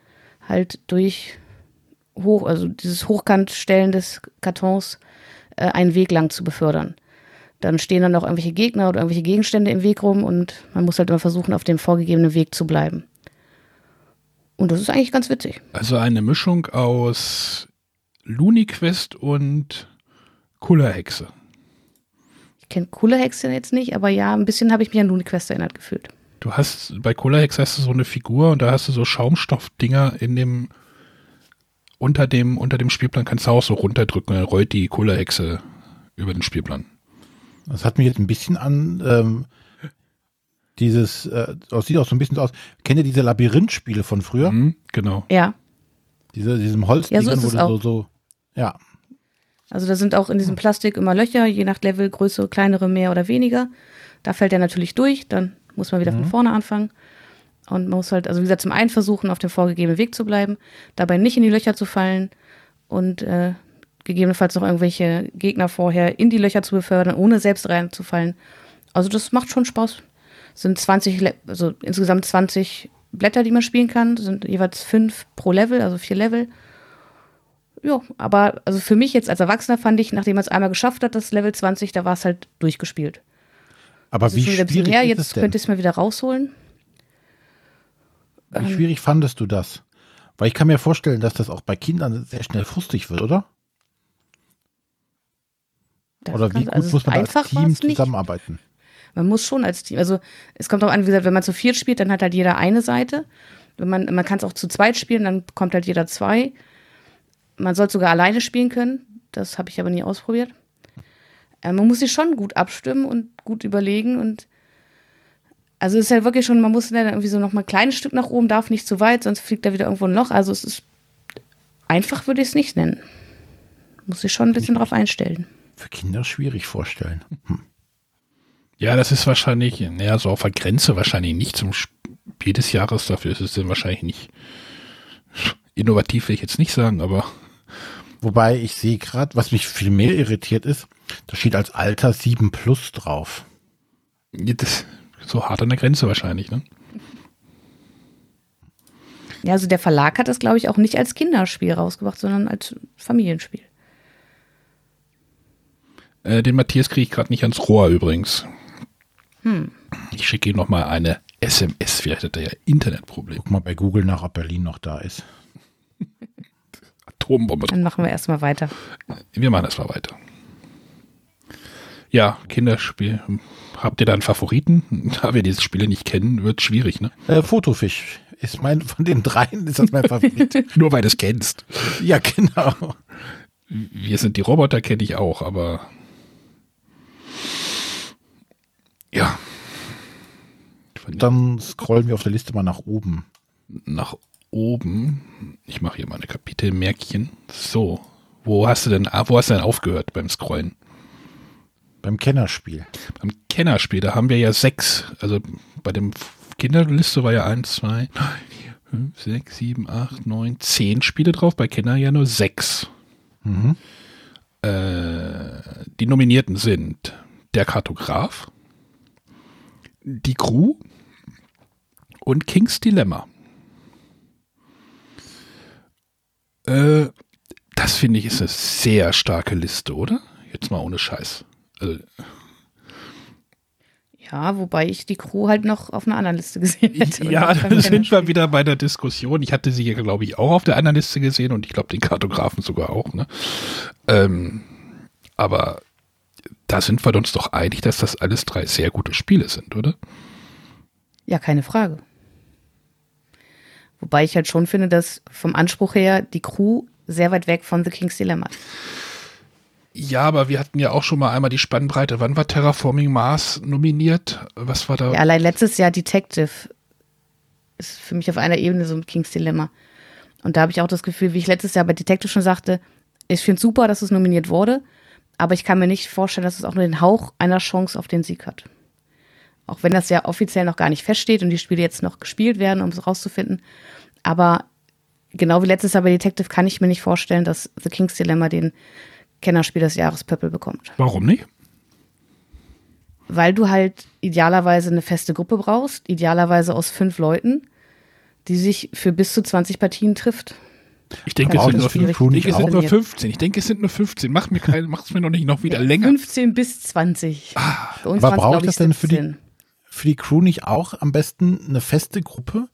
halt durch hoch, also dieses Hochkantstellen des Kartons äh, einen Weg lang zu befördern. Dann stehen dann noch irgendwelche Gegner oder irgendwelche Gegenstände im Weg rum und man muss halt immer versuchen, auf dem vorgegebenen Weg zu bleiben. Und das ist eigentlich ganz witzig. Also eine Mischung aus Luniquest und Kullerhexe. Ich kenne coole Hexe jetzt nicht, aber ja, ein bisschen habe ich mich an Lune Quest erinnert gefühlt. Du hast, bei Kullerhexe hast du so eine Figur und da hast du so Schaumstoffdinger in dem, unter dem, unter dem Spielplan kannst du auch so runterdrücken und dann rollt die Kullerhexe über den Spielplan. Das hat mich jetzt ein bisschen an ähm, dieses, äh, das sieht auch so ein bisschen so aus. Kennt ihr diese Labyrinthspiele von früher? Mhm, genau. Ja, Diese, diesem Holz, Ja, so wo du so, so, ja. also da sind auch in diesem Plastik immer Löcher, je nach Level, größere, kleinere, mehr oder weniger. Da fällt er natürlich durch, dann muss man wieder von vorne anfangen. Und man muss halt, also wie gesagt, zum einen versuchen, auf dem vorgegebenen Weg zu bleiben, dabei nicht in die Löcher zu fallen und äh, gegebenenfalls noch irgendwelche Gegner vorher in die Löcher zu befördern, ohne selbst reinzufallen. Also das macht schon Spaß. Sind 20, Le also insgesamt 20 Blätter, die man spielen kann, sind jeweils fünf pro Level, also vier Level. Ja, aber also für mich jetzt als Erwachsener fand ich, nachdem man es einmal geschafft hat, das Level 20, da war es halt durchgespielt. Aber Das wie schwierig her, ist es jetzt denn? könnte ich es mal wieder rausholen. Wie schwierig fandest du das? Weil ich kann mir vorstellen, dass das auch bei Kindern sehr schnell frustig wird, oder? Oder wie gut also muss man als Team nicht. zusammenarbeiten? Man muss schon als Team, also es kommt auch an, wie gesagt, wenn man zu viert spielt, dann hat halt jeder eine Seite. Wenn man, man kann es auch zu zweit spielen, dann kommt halt jeder zwei. Man soll sogar alleine spielen können. Das habe ich aber nie ausprobiert. Äh, man muss sich schon gut abstimmen und gut überlegen und also es ist ja wirklich schon, man muss dann irgendwie so noch mal ein kleines Stück nach oben, darf nicht zu weit, sonst fliegt da wieder irgendwo ein Loch. Also es ist einfach würde ich es nicht nennen. Muss sich schon ein bisschen drauf einstellen. Für Kinder schwierig vorstellen. Hm. Ja, das ist wahrscheinlich, naja, so auf der Grenze wahrscheinlich nicht zum Spiel des Jahres. Dafür ist es dann wahrscheinlich nicht innovativ, will ich jetzt nicht sagen, aber Wobei ich sehe gerade, was mich viel mehr irritiert ist, da steht als Alter 7 plus drauf. das, so hart an der Grenze wahrscheinlich, ne? Ja, also der Verlag hat das, glaube ich, auch nicht als Kinderspiel rausgebracht, sondern als Familienspiel. Äh, den Matthias kriege ich gerade nicht ans Rohr übrigens. Ich schicke ihm noch mal eine SMS, vielleicht hat er ja Internetproblem. Guck mal bei Google nach, ob Berlin noch da ist. Atombombe. Dann machen wir erstmal weiter. Wir machen das mal weiter. Ja, Kinderspiel. Habt ihr da einen Favoriten? Da wir diese Spiele nicht kennen, wird schwierig, ne? Äh, Fotofisch ist mein, von den dreien ist das mein Favorit. Nur weil du es kennst. ja, genau. Wir sind die Roboter, kenne ich auch, aber ja. Dann scrollen wir auf der Liste mal nach oben. nach oben. Ich mache hier mal eine Kapitelmärkchen. So, wo hast du denn, ah, wo hast du denn aufgehört beim Scrollen? Beim Kennerspiel. Beim Kennerspiel, da haben wir ja sechs. Also bei dem Kinderliste war ja eins, zwei, vier, fünf, sechs, sieben, acht, neun, zehn Spiele drauf. Bei Kenner ja nur sechs. Mhm. Äh, die Nominierten sind der Kartograf, die Crew und King's Dilemma. Äh, das finde ich ist eine sehr starke Liste, oder? Jetzt mal ohne Scheiß. Also, Ja, wobei ich die Crew halt noch auf einer anderen Liste gesehen hätte. ja, da sind wir wieder bei der Diskussion. Ich hatte sie hier, glaube ich, auch auf der anderen Liste gesehen und ich glaube den Kartografen sogar auch. Ne? Ähm, aber da sind wir uns doch einig, dass das alles drei sehr gute Spiele sind, oder? Ja, keine Frage. Wobei ich halt schon finde, dass vom Anspruch her die Crew sehr weit weg von The King's Dilemma ist. Ja, aber wir hatten ja auch schon mal einmal die Spannbreite. Wann war Terraforming Mars nominiert? Was war da? Ja, allein letztes Jahr Detective ist für mich auf einer Ebene so ein Kings Dilemma. Und da habe ich auch das Gefühl, wie ich letztes Jahr bei Detective schon sagte, ich finde super, dass es nominiert wurde, aber ich kann mir nicht vorstellen, dass es auch nur den Hauch einer Chance auf den Sieg hat. Auch wenn das ja offiziell noch gar nicht feststeht und die Spiele jetzt noch gespielt werden, um es rauszufinden. Aber genau wie letztes Jahr bei Detective kann ich mir nicht vorstellen, dass The King's Dilemma den Kennerspiel des Jahres Pöppel bekommt. Warum nicht? Weil du halt idealerweise eine feste Gruppe brauchst, idealerweise aus fünf Leuten, die sich für bis zu 20 Partien trifft. Ich denke, es sind, nur, Spiel ich denke, richtig es sind nur trainiert. 15. Ich denke, es sind nur 15. Mach mir kein, mach's mir noch nicht noch wieder länger. 15 bis 20. Bei uns Aber glaub ich, das denn für die- 17. Für die Crew nicht auch am besten eine feste Gruppe,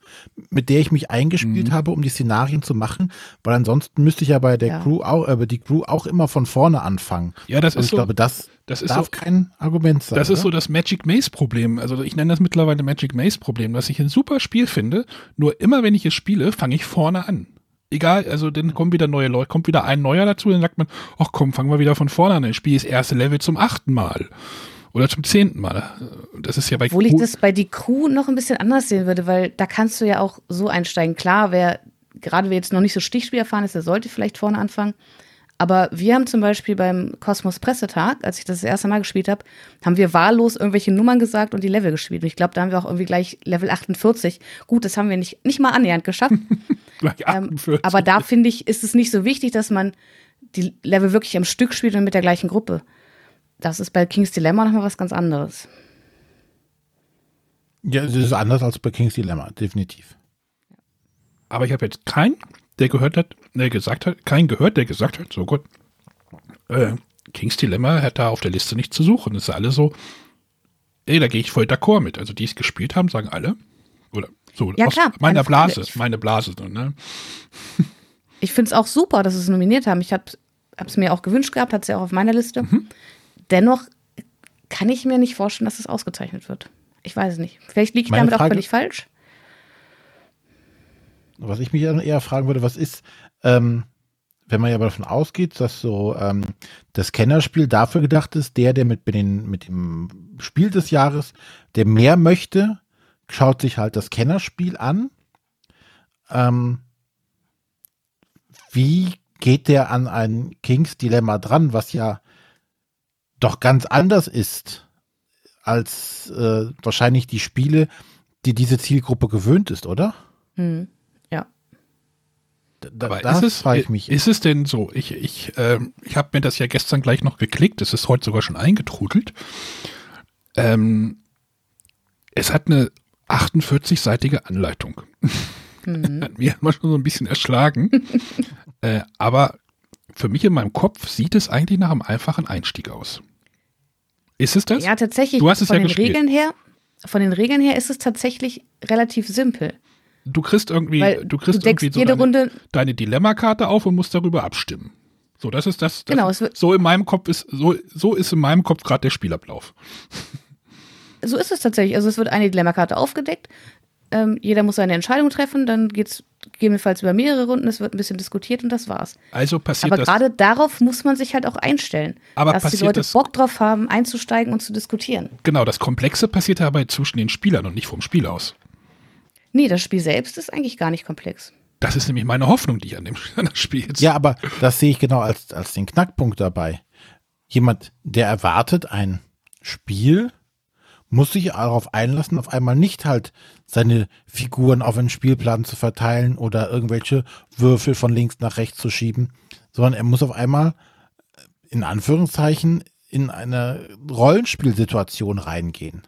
mit der ich mich eingespielt Mhm. habe, um die Szenarien zu machen? Weil ansonsten müsste ich ja bei der Ja. Crew auch, äh, die Crew auch immer von vorne anfangen. Ja, das Und ist ich so. glaube, das, Das ist darf so. kein Argument sein. Das ist so oder? das Magic Maze Problem. Also ich nenne das mittlerweile Magic Maze Problem, dass ich ein super Spiel finde. Nur immer wenn ich es spiele, fange ich vorne an. Egal, also dann kommen wieder neue Leute, kommt wieder ein neuer dazu, dann sagt man, ach komm, fangen wir wieder von vorne an. Ich spiele das erste Level zum achten Mal. Oder zum zehnten Mal. Das ist ja bei Obwohl ich Crew- das bei die Crew noch ein bisschen anders sehen würde, weil da kannst du ja auch so einsteigen. Klar, wer gerade wer jetzt noch nicht so Stichspiel erfahren ist, der sollte vielleicht vorne anfangen. Aber wir haben zum Beispiel beim Kosmos Pressetag, als ich das das erste Mal gespielt habe, haben wir wahllos irgendwelche Nummern gesagt und die Level gespielt. Und ich glaube, da haben wir auch irgendwie gleich Level 48. Gut, das haben wir nicht, nicht mal annähernd geschafft. gleich Ähm, 48. aber da finde ich, ist es nicht so wichtig, dass man die Level wirklich am Stück spielt und mit der gleichen Gruppe. Das ist bei King's Dilemma nochmal was ganz anderes. Ja, es ist anders als bei King's Dilemma, definitiv. Aber ich habe jetzt keinen, der gehört hat, der gesagt hat, keinen gehört, der gesagt hat, so gut, äh, King's Dilemma hat da auf der Liste nicht zu suchen. Das ist alle so, ey, da gehe ich voll d'accord mit. Also die es gespielt haben, sagen alle. Oder so, Ja, aus klar, meiner Frage. Blase, Ich- meine Blase. Ne? Ich finde es auch super, dass sie es nominiert haben. Ich habe es mir auch gewünscht gehabt, hat es ja auch auf meiner Liste. Mhm. Dennoch kann ich mir nicht vorstellen, dass es ausgezeichnet wird. Ich weiß es nicht. Vielleicht liege ich Meine damit auch Frage- völlig falsch. Was ich mich eher fragen würde, was ist, ähm, wenn man ja davon ausgeht, dass so ähm, das Kennerspiel dafür gedacht ist, der, der mit, mit, den, mit dem Spiel des Jahres, der mehr möchte, schaut sich halt das Kennerspiel an. Ähm, wie geht der an ein Kings Dilemma dran, was ja doch ganz anders ist als äh, wahrscheinlich die Spiele, die diese Zielgruppe gewöhnt ist, oder? Hm. Ja. Da, Aber das ist es, frage ich mich. ist es denn so? Ich, ich, ähm, ich habe mir das ja gestern gleich noch geklickt, es ist heute sogar schon eingetrudelt. Ähm, es hat eine 48-seitige Anleitung. Mhm. Hat mir immer schon so ein bisschen erschlagen. äh, aber für mich in meinem Kopf sieht es eigentlich nach einem einfachen Einstieg aus. Ist es das? Ja, tatsächlich. Du hast es von ja den gespielt. Regeln her, von den Regeln her ist es tatsächlich relativ simpel. Du kriegst irgendwie, Weil du kriegst du irgendwie so jede deine, Runde- deine Dilemmakarte auf und musst darüber abstimmen. So, das ist das. das Genau, es wird- so in meinem Kopf ist so, so ist in meinem Kopf gerade der Spielablauf. So ist es tatsächlich. Also es wird eine Dilemmakarte aufgedeckt. Ähm, jeder muss seine Entscheidung treffen. Dann geht es gegebenenfalls über mehrere Runden. Es wird ein bisschen diskutiert und das war's. Also passiert Aber das. gerade darauf muss man sich halt auch einstellen. Aber dass die Leute das- Bock drauf haben, einzusteigen und zu diskutieren. Genau, das Komplexe passiert dabei zwischen den Spielern und nicht vom Spiel aus. Nee, das Spiel selbst ist eigentlich gar nicht komplex. Das ist nämlich meine Hoffnung, die ich an dem an das Spiel jetzt. Ja, aber das sehe ich genau als, als den Knackpunkt dabei. Jemand, der erwartet ein Spiel, muss sich darauf einlassen, auf einmal nicht halt seine Figuren auf einen Spielplan zu verteilen oder irgendwelche Würfel von links nach rechts zu schieben, sondern er muss auf einmal in Anführungszeichen in eine Rollenspielsituation reingehen.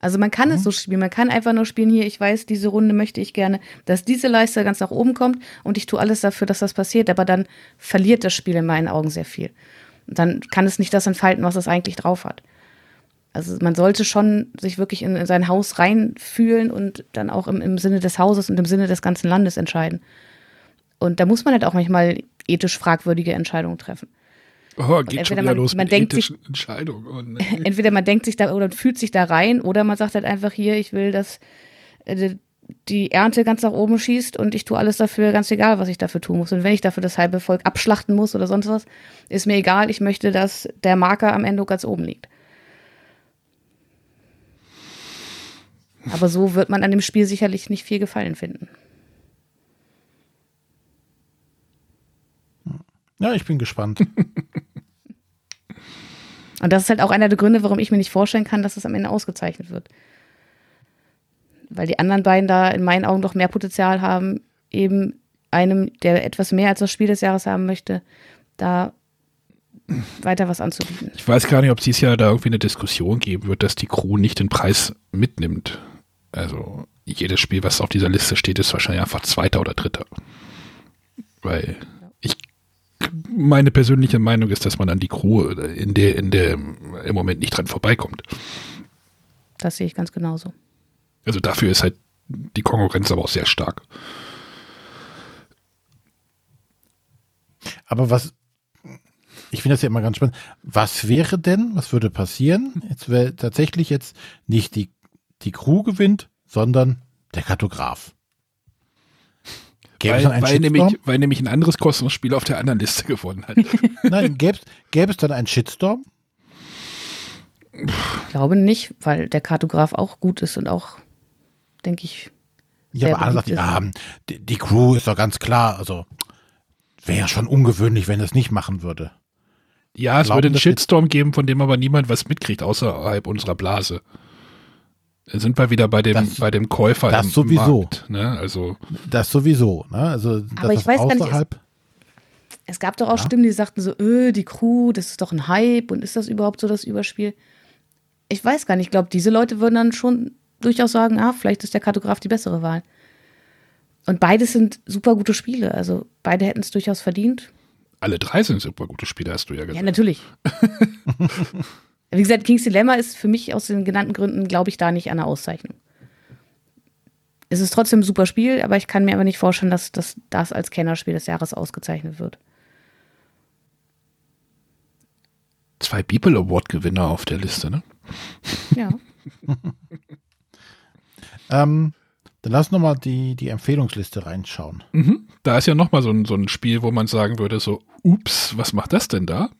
Also man kann Mhm. es so spielen. Man kann einfach nur spielen, hier, ich weiß, diese Runde möchte ich gerne, dass diese Leiste ganz nach oben kommt und ich tue alles dafür, dass das passiert. Aber dann verliert das Spiel in meinen Augen sehr viel. Und dann kann es nicht das entfalten, was es eigentlich drauf hat. Also man sollte schon sich wirklich in, in sein Haus reinfühlen und dann auch im, im Sinne des Hauses und im Sinne des ganzen Landes entscheiden. Und da muss man halt auch manchmal ethisch fragwürdige Entscheidungen treffen. oh, geht schon entweder wieder man- los man mit denkt sich- Entscheidungen. Oh, nee. Entweder man denkt sich da oder fühlt sich da rein oder man sagt halt einfach hier, ich will, dass äh, die Ernte ganz nach oben schießt und ich tue alles dafür, ganz egal, was ich dafür tun muss. Und wenn ich dafür das halbe Volk abschlachten muss oder sonst was, ist mir egal. Ich möchte, dass der Marker am Ende ganz oben liegt. Aber so wird man an dem Spiel sicherlich nicht viel Gefallen finden. Ja, ich bin gespannt. Und das ist halt auch einer der Gründe, warum ich mir nicht vorstellen kann, dass es am Ende ausgezeichnet wird. Weil die anderen beiden da in meinen Augen doch mehr Potenzial haben, eben einem, der etwas mehr als das Spiel des Jahres haben möchte, da weiter was anzubieten. Ich weiß gar nicht, ob es dieses Jahr da irgendwie eine Diskussion geben wird, dass die Crew nicht den Preis mitnimmt. Also jedes Spiel, was auf dieser Liste steht, ist wahrscheinlich einfach Zweiter oder Dritter. Weil ich meine persönliche Meinung ist, dass man an die Crew in der, in der im Moment nicht dran vorbeikommt. Das sehe ich ganz genauso. Also dafür ist halt die Konkurrenz aber auch sehr stark. Aber was, ich finde das ja immer ganz spannend. Was wäre denn, was würde passieren? Jetzt wäre tatsächlich jetzt nicht die, die Crew gewinnt, sondern der Kartograf. Gäbe weil, es dann einen weil, nämlich, weil nämlich ein anderes Kosmos-Spiel auf der anderen Liste gewonnen hat. Nein, gäbe, gäbe es dann einen Shitstorm? Ich glaube nicht, weil der Kartograf auch gut ist und auch, denke ich. Ja, aber alle sagt, ja, die, die Crew ist doch ganz klar. Also wäre ja schon ungewöhnlich, wenn es nicht machen würde. Ja, es Glauben, würde einen Shitstorm geben, von dem aber niemand was mitkriegt, außerhalb unserer Blase sind wir wieder bei dem, das, bei dem Käufer. Das sowieso. Markt, ne? also, das sowieso. Ne? Also, Aber ich weiß gar nicht. Es, es gab doch auch ja. Stimmen, die sagten so, öh, die Crew, das ist doch ein Hype und ist das überhaupt so das Überspiel? Ich weiß gar nicht. Ich glaube, diese Leute würden dann schon durchaus sagen, ah, vielleicht ist der Kartograf die bessere Wahl. Und beides sind super gute Spiele. Also beide hätten es durchaus verdient. Alle drei sind super gute Spiele, hast du ja gesagt. Ja, natürlich. Wie gesagt, King's Dilemma ist für mich aus den genannten Gründen, glaube ich, da nicht an der Auszeichnung. Es ist trotzdem ein super Spiel, aber ich kann mir aber nicht vorstellen, dass, dass das als Kennerspiel des Jahres ausgezeichnet wird. Zwei People Award-Gewinner auf der Liste, ne? Ja. ähm, dann lass nochmal die, die Empfehlungsliste reinschauen. Mhm. Da ist ja nochmal so ein, so ein Spiel, wo man sagen würde, so, ups, was macht das denn da?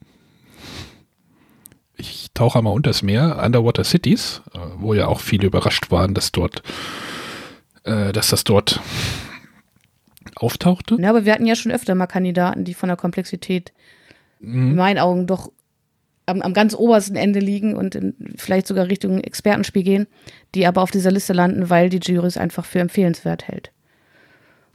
Ich tauche einmal unters Meer, Underwater Cities, äh, wo ja auch viele überrascht waren, dass dort, äh, dass das dort auftauchte. Ja, aber wir hatten ja schon öfter mal Kandidaten, die von der Komplexität mhm. in meinen Augen doch am, am, ganz obersten Ende liegen und in, vielleicht sogar Richtung Expertenspiel gehen, die aber auf dieser Liste landen, weil die Jury es einfach für empfehlenswert hält.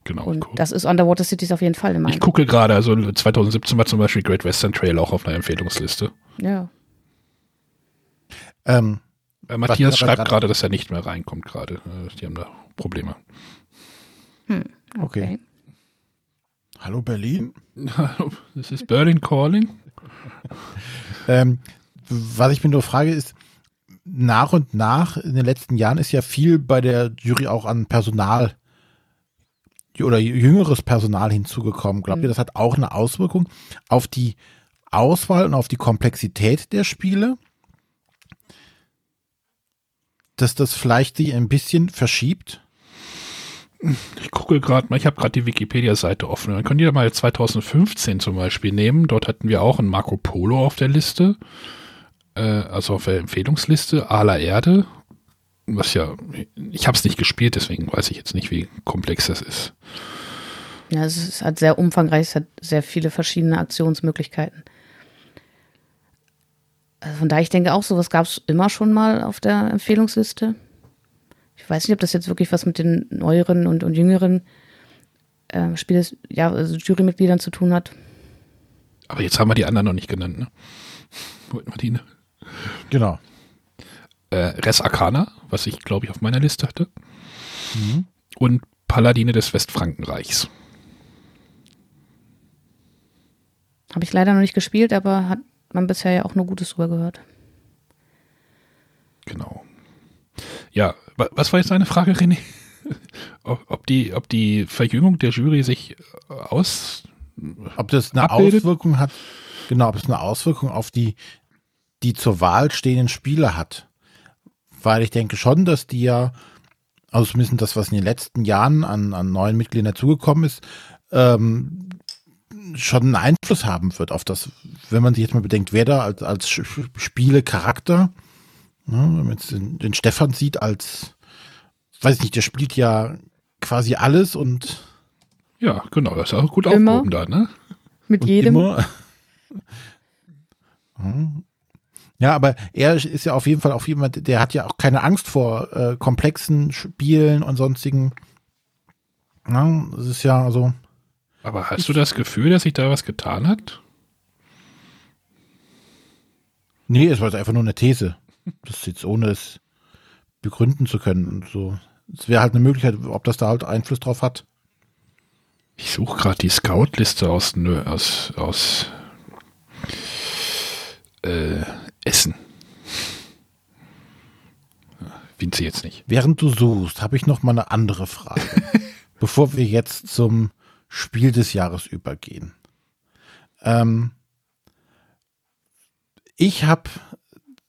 Genau. Und cool. das ist Underwater Cities auf jeden Fall. Ich gucke gerade, also 2017 war zum Beispiel Great Western Trail auch auf einer Empfehlungsliste. Ja. Ähm, äh, Matthias schreibt gerade, dass er nicht mehr reinkommt gerade. Äh, die haben da Probleme. Hm, okay. okay. Hallo Berlin. Hallo, das ist Berlin Calling. ähm, was ich mir nur frage ist, nach und nach in den letzten Jahren ist ja viel bei der Jury auch an Personal oder jüngeres Personal hinzugekommen. Glaubt ihr, hm. das hat auch eine Auswirkung auf die Auswahl und auf die Komplexität der Spiele? Dass das vielleicht sich ein bisschen verschiebt? Ich gucke gerade mal, ich habe gerade die Wikipedia-Seite offen. Dann könnt ihr mal 2015 zum Beispiel nehmen. Dort hatten wir auch ein Marco Polo auf der Liste, äh, also auf der Empfehlungsliste, Ala Erde. Was ja, ich habe es nicht gespielt, deswegen weiß ich jetzt nicht, wie komplex das ist. Ja, es ist halt sehr umfangreich, es hat sehr viele verschiedene Aktionsmöglichkeiten. Also von daher, ich denke auch, sowas gab es immer schon mal auf der Empfehlungsliste. Ich weiß nicht, ob das jetzt wirklich was mit den neueren und, und jüngeren äh, Spieles, ja, also Jurymitgliedern zu tun hat. Aber jetzt haben wir die anderen noch nicht genannt, ne? Martine. Genau. Äh, Res Arcana, was ich, glaube ich, auf meiner Liste hatte. Mhm. Und Paladine des Westfrankenreichs. Habe ich leider noch nicht gespielt, aber hat man bisher ja auch nur Gutes drüber gehört. Genau. Ja, was war jetzt deine Frage, René? ob, die, ob die Verjüngung der Jury sich äh, aus. Ob das eine abbildet? Auswirkung hat, genau, ob es eine Auswirkung auf die, die zur Wahl stehenden Spiele hat. Weil ich denke schon, dass die ja also zumindest das, was in den letzten Jahren an, an neuen Mitgliedern dazugekommen ist, ähm, schon einen Einfluss haben wird auf das, wenn man sich jetzt mal bedenkt, wer da als, als Spielecharakter, ne, wenn man jetzt den, den Stefan sieht als, weiß ich nicht, der spielt ja quasi alles und Ja, genau, das ist auch gut Immer. aufgehoben da, ne? Mit und jedem. Immer, ja, aber er ist ja auf jeden Fall auch jemand, der hat ja auch keine Angst vor äh, komplexen Spielen und sonstigen. Ja, das ist ja so. Aber hast du das Gefühl, dass sich da was getan hat? Nee, es war jetzt einfach nur eine These. Das ist jetzt ohne es begründen zu können und so. Es wäre halt eine Möglichkeit, ob das da halt Einfluss drauf hat. Ich suche gerade die Scout-Liste aus, nö, aus, aus äh, Essen. Sie jetzt nicht. Während du suchst, habe ich noch mal eine andere Frage. bevor wir jetzt zum Spiel des Jahres übergehen. Ähm, ich habe,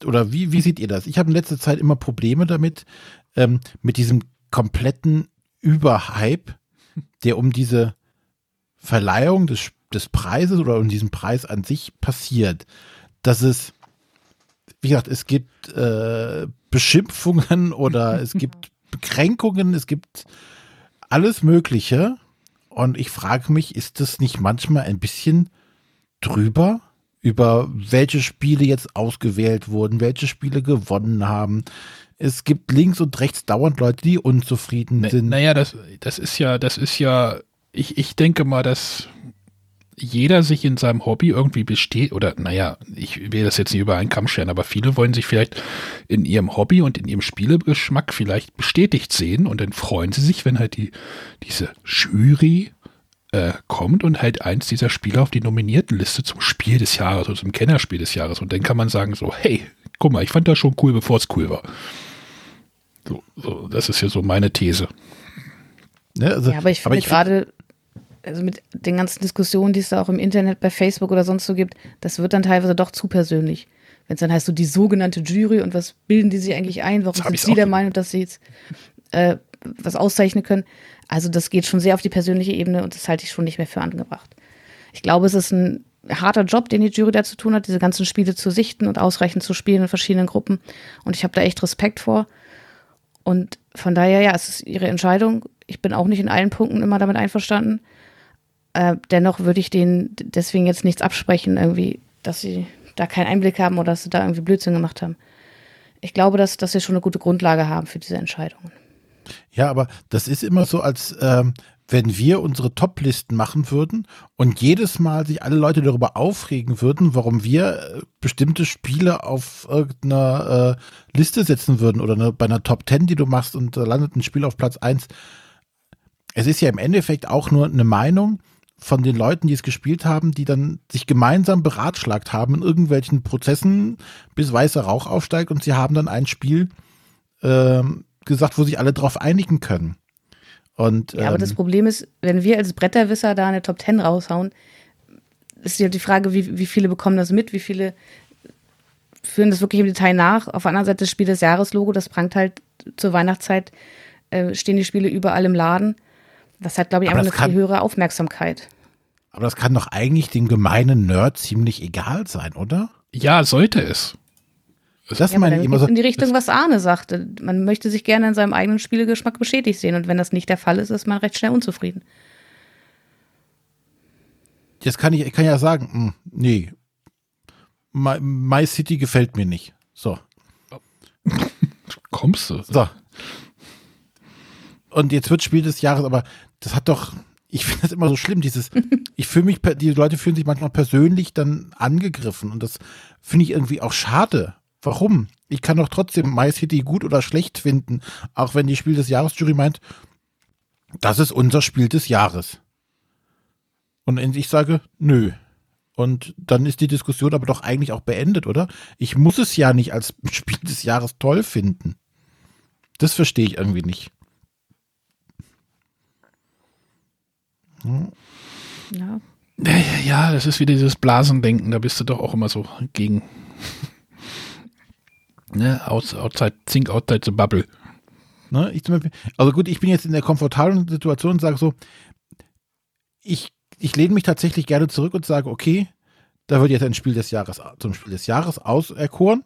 oder wie, wie seht ihr das? Ich habe in letzter Zeit immer Probleme damit, ähm, mit diesem kompletten Überhype, der um diese Verleihung des, des Preises oder um diesen Preis an sich passiert. Dass es, wie gesagt, es gibt äh, Beschimpfungen oder es gibt Bekränkungen, es gibt alles Mögliche. Und ich frage mich, ist das nicht manchmal ein bisschen drüber? Über welche Spiele jetzt ausgewählt wurden, welche Spiele gewonnen haben. Es gibt links und rechts dauernd Leute, die unzufrieden Na, sind. naja, das, das ist ja, das ist ja, ich, ich denke mal, dass jeder sich in seinem Hobby irgendwie besteht, oder naja, ich will das jetzt nicht über einen Kamm scheren, aber viele wollen sich vielleicht in ihrem Hobby und in ihrem Spielegeschmack vielleicht bestätigt sehen und dann freuen sie sich, wenn halt die, diese Jury äh, kommt und halt eins dieser Spiele auf die nominierten Liste zum Spiel des Jahres oder zum Kennerspiel des Jahres und dann kann man sagen so, hey, guck mal, ich fand das schon cool, bevor es cool war. So, so, das ist ja so meine These. Ne, also, Ja, aber ich finde find- gerade, also mit den ganzen Diskussionen, die es da auch im Internet bei Facebook oder sonst so gibt, das wird dann teilweise doch zu persönlich. Wenn es dann heißt, so die sogenannte Jury und was bilden die sich eigentlich ein? Warum sind sie der. Meinung, dass sie jetzt äh, was auszeichnen können? Also das geht schon sehr auf die persönliche Ebene und das halte ich schon nicht mehr für angebracht. Ich glaube, es ist ein harter Job, den die Jury da zu tun hat, diese ganzen Spiele zu sichten und ausreichend zu spielen in verschiedenen Gruppen. Und ich habe da echt Respekt vor. Und von daher, ja, es ist ihre Entscheidung. Ich bin auch nicht in allen Punkten immer damit einverstanden. Äh, dennoch würde ich denen deswegen jetzt nichts absprechen, irgendwie, dass sie da keinen Einblick haben oder dass sie da irgendwie Blödsinn gemacht haben. Ich glaube, dass, dass wir schon eine gute Grundlage haben für diese Entscheidungen. Ja, aber das ist immer so, als ähm, wenn wir unsere Top-Listen machen würden und jedes Mal sich alle Leute darüber aufregen würden, warum wir äh, bestimmte Spiele auf irgendeiner äh, Liste setzen würden oder eine, bei einer Top 10, die du machst und da landet ein Spiel auf Platz 1. Es ist ja im Endeffekt auch nur eine Meinung von den Leuten, die es gespielt haben, die dann sich gemeinsam beratschlagt haben in irgendwelchen Prozessen, bis weißer Rauch aufsteigt und sie haben dann ein Spiel ähm, gesagt, wo sich alle drauf einigen können. Und, Ja, aber das ähm, Problem ist, wenn wir als Bretterwisser da eine Top 10 raushauen, ist ja die Frage, wie, wie viele bekommen das mit, wie viele führen das wirklich im Detail nach. Auf der anderen Seite das Spiel des Jahres-Logo, das prangt halt zur Weihnachtszeit, äh, stehen die Spiele überall im Laden. Das hat, glaube ich, Aber einfach eine viel höhere Aufmerksamkeit. aber das kann doch eigentlich dem gemeinen Nerd ziemlich egal sein, oder? Ja, sollte es. Das Ja, meine ich immer so. in die Richtung, was Arne sagte. Man möchte sich gerne in seinem eigenen Spielegeschmack bestätigt sehen. Und wenn das nicht der Fall ist, ist man recht schnell unzufrieden. Jetzt kann ich, ich kann ja sagen, hm, nee, My, My City gefällt mir nicht. So, Kommst du? so. Und jetzt wird Spiel des Jahres, aber das hat doch, ich finde das immer so schlimm, dieses, ich fühle mich, die Leute fühlen sich manchmal persönlich dann angegriffen und das finde ich irgendwie auch schade. Warum? Ich kann doch trotzdem My City gut oder schlecht finden, auch wenn die Spiel des Jahres Jury meint, das ist unser Spiel des Jahres. Und ich sage, nö. Und dann ist die Diskussion aber doch eigentlich auch beendet, oder? Ich muss es ja nicht als Spiel des Jahres toll finden. Das verstehe ich irgendwie nicht. Ja. Ja, ja, ja, das ist wieder dieses Blasendenken, da bist du doch auch immer so gegen. ne, outs- outside, think outside the bubble. Ne? Ich zum Beispiel, also gut, ich bin jetzt in der komfortablen Situation und sage so, ich, ich lehne mich tatsächlich gerne zurück und sage, okay, da wird jetzt ein Spiel des Jahres zum Spiel des Jahres auserkoren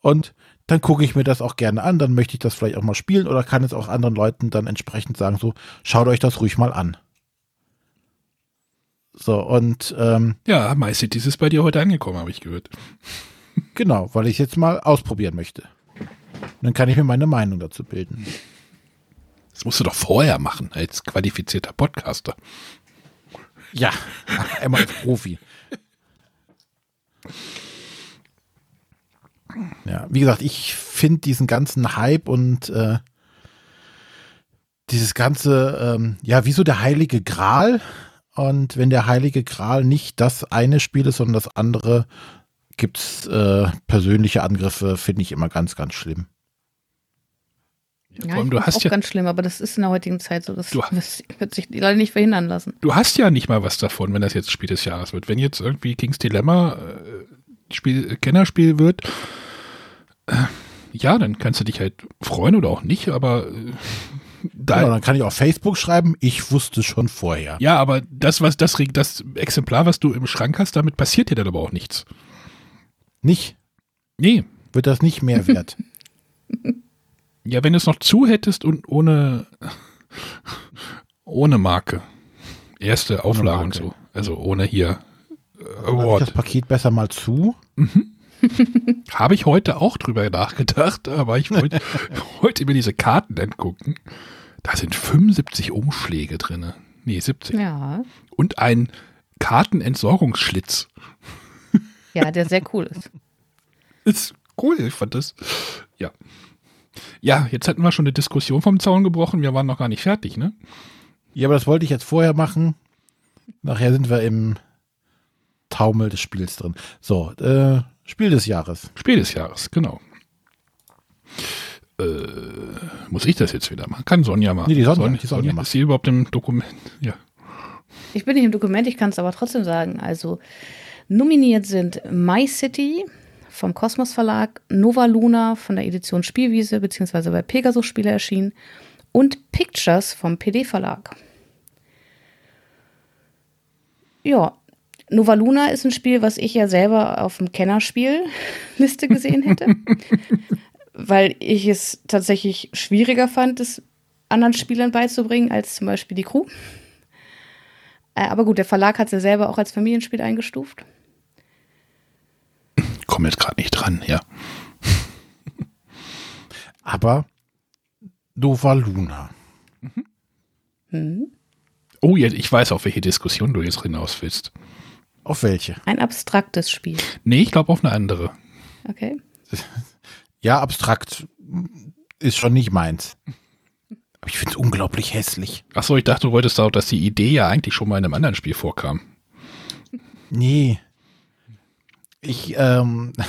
und dann gucke ich mir das auch gerne an, dann möchte ich das vielleicht auch mal spielen oder kann es auch anderen Leuten dann entsprechend sagen, so, schaut euch das ruhig mal an. So, und ähm, Ja, My Cities ist bei dir heute angekommen, habe ich gehört. genau, weil ich jetzt mal ausprobieren möchte. Dann kann ich mir meine Meinung dazu bilden. Das musst du doch vorher machen, als qualifizierter Podcaster. Ja, einmal als Profi. Ja, wie gesagt, ich finde diesen ganzen Hype und äh, dieses ganze, ähm, ja, wie so der heilige Gral. Und wenn der heilige Gral nicht das eine Spiel ist, sondern das andere, gibt es äh, persönliche Angriffe, finde ich immer ganz, ganz schlimm. Ja, allem, ich du hast auch ja, ganz schlimm, aber das ist in der heutigen Zeit so. Das Du- das wird sich leider nicht verhindern lassen. du hast ja nicht mal was davon, wenn das jetzt Spiel des Jahres wird. Wenn jetzt irgendwie King's Dilemma äh, Spiel, Kennerspiel wird, äh, ja, dann kannst du dich halt freuen oder auch nicht, aber äh, da, Genau, dann kann ich auf Facebook schreiben, ich wusste schon vorher. ja, aber das, was das, das Exemplar, was du im Schrank hast, damit passiert dir dann aber auch nichts. Nicht, Nee. wird das nicht mehr wert. Ja, wenn du es noch zu hättest und ohne, ohne Marke. Erste Auflage und so. Also ohne hier äh, Mach ich Award. das Paket besser mal zu. Habe ich heute auch drüber nachgedacht, aber ich wollte heute mir diese Karten angucken. Da sind 75 Umschläge drin. Nee, 70. Ja. Und ein Kartenentsorgungsschlitz. Ja, der sehr cool ist. Ist cool, ich fand das. Ja. Ja, jetzt hatten wir schon eine Diskussion vom Zaun gebrochen. Wir waren noch gar nicht fertig, ne? Ja, aber das wollte ich jetzt vorher machen. Nachher sind wir im Taumel des Spiels drin. So, äh, Spiel des Jahres. Spiel des Jahres, genau. Äh, muss ich das jetzt wieder machen? Kann Sonja machen. Nee, die Sonja, Sonja, die Sonja macht. ist sie überhaupt im Dokument? Ja. Ich bin nicht im Dokument, ich kann es aber trotzdem sagen. Also nominiert sind My City vom Kosmos Verlag, Nova Luna von der Edition Spielwiese beziehungsweise bei Pegasus Spiele erschienen und Pictures vom PD Verlag. Ja, Nova Luna ist ein Spiel, was ich ja selber auf dem Kennerspielliste gesehen hätte, weil ich es tatsächlich schwieriger fand, es anderen Spielern beizubringen als zum Beispiel die Crew. Äh, aber gut, der Verlag hat es ja selber auch als Familienspiel eingestuft. Komm jetzt gerade nicht dran, ja. Aber Nova Luna. Hm. Oh, jetzt, ich weiß, auf welche Diskussion du jetzt hinaus willst. Auf welche? Ein abstraktes Spiel. Nee, ich glaube auf eine andere. Okay. Ja, abstrakt ist schon nicht meins. Aber ich finde es unglaublich hässlich. Achso, ich dachte, du wolltest auch, dass die Idee ja eigentlich schon mal in einem anderen Spiel vorkam. Nee. Ich, ähm, ein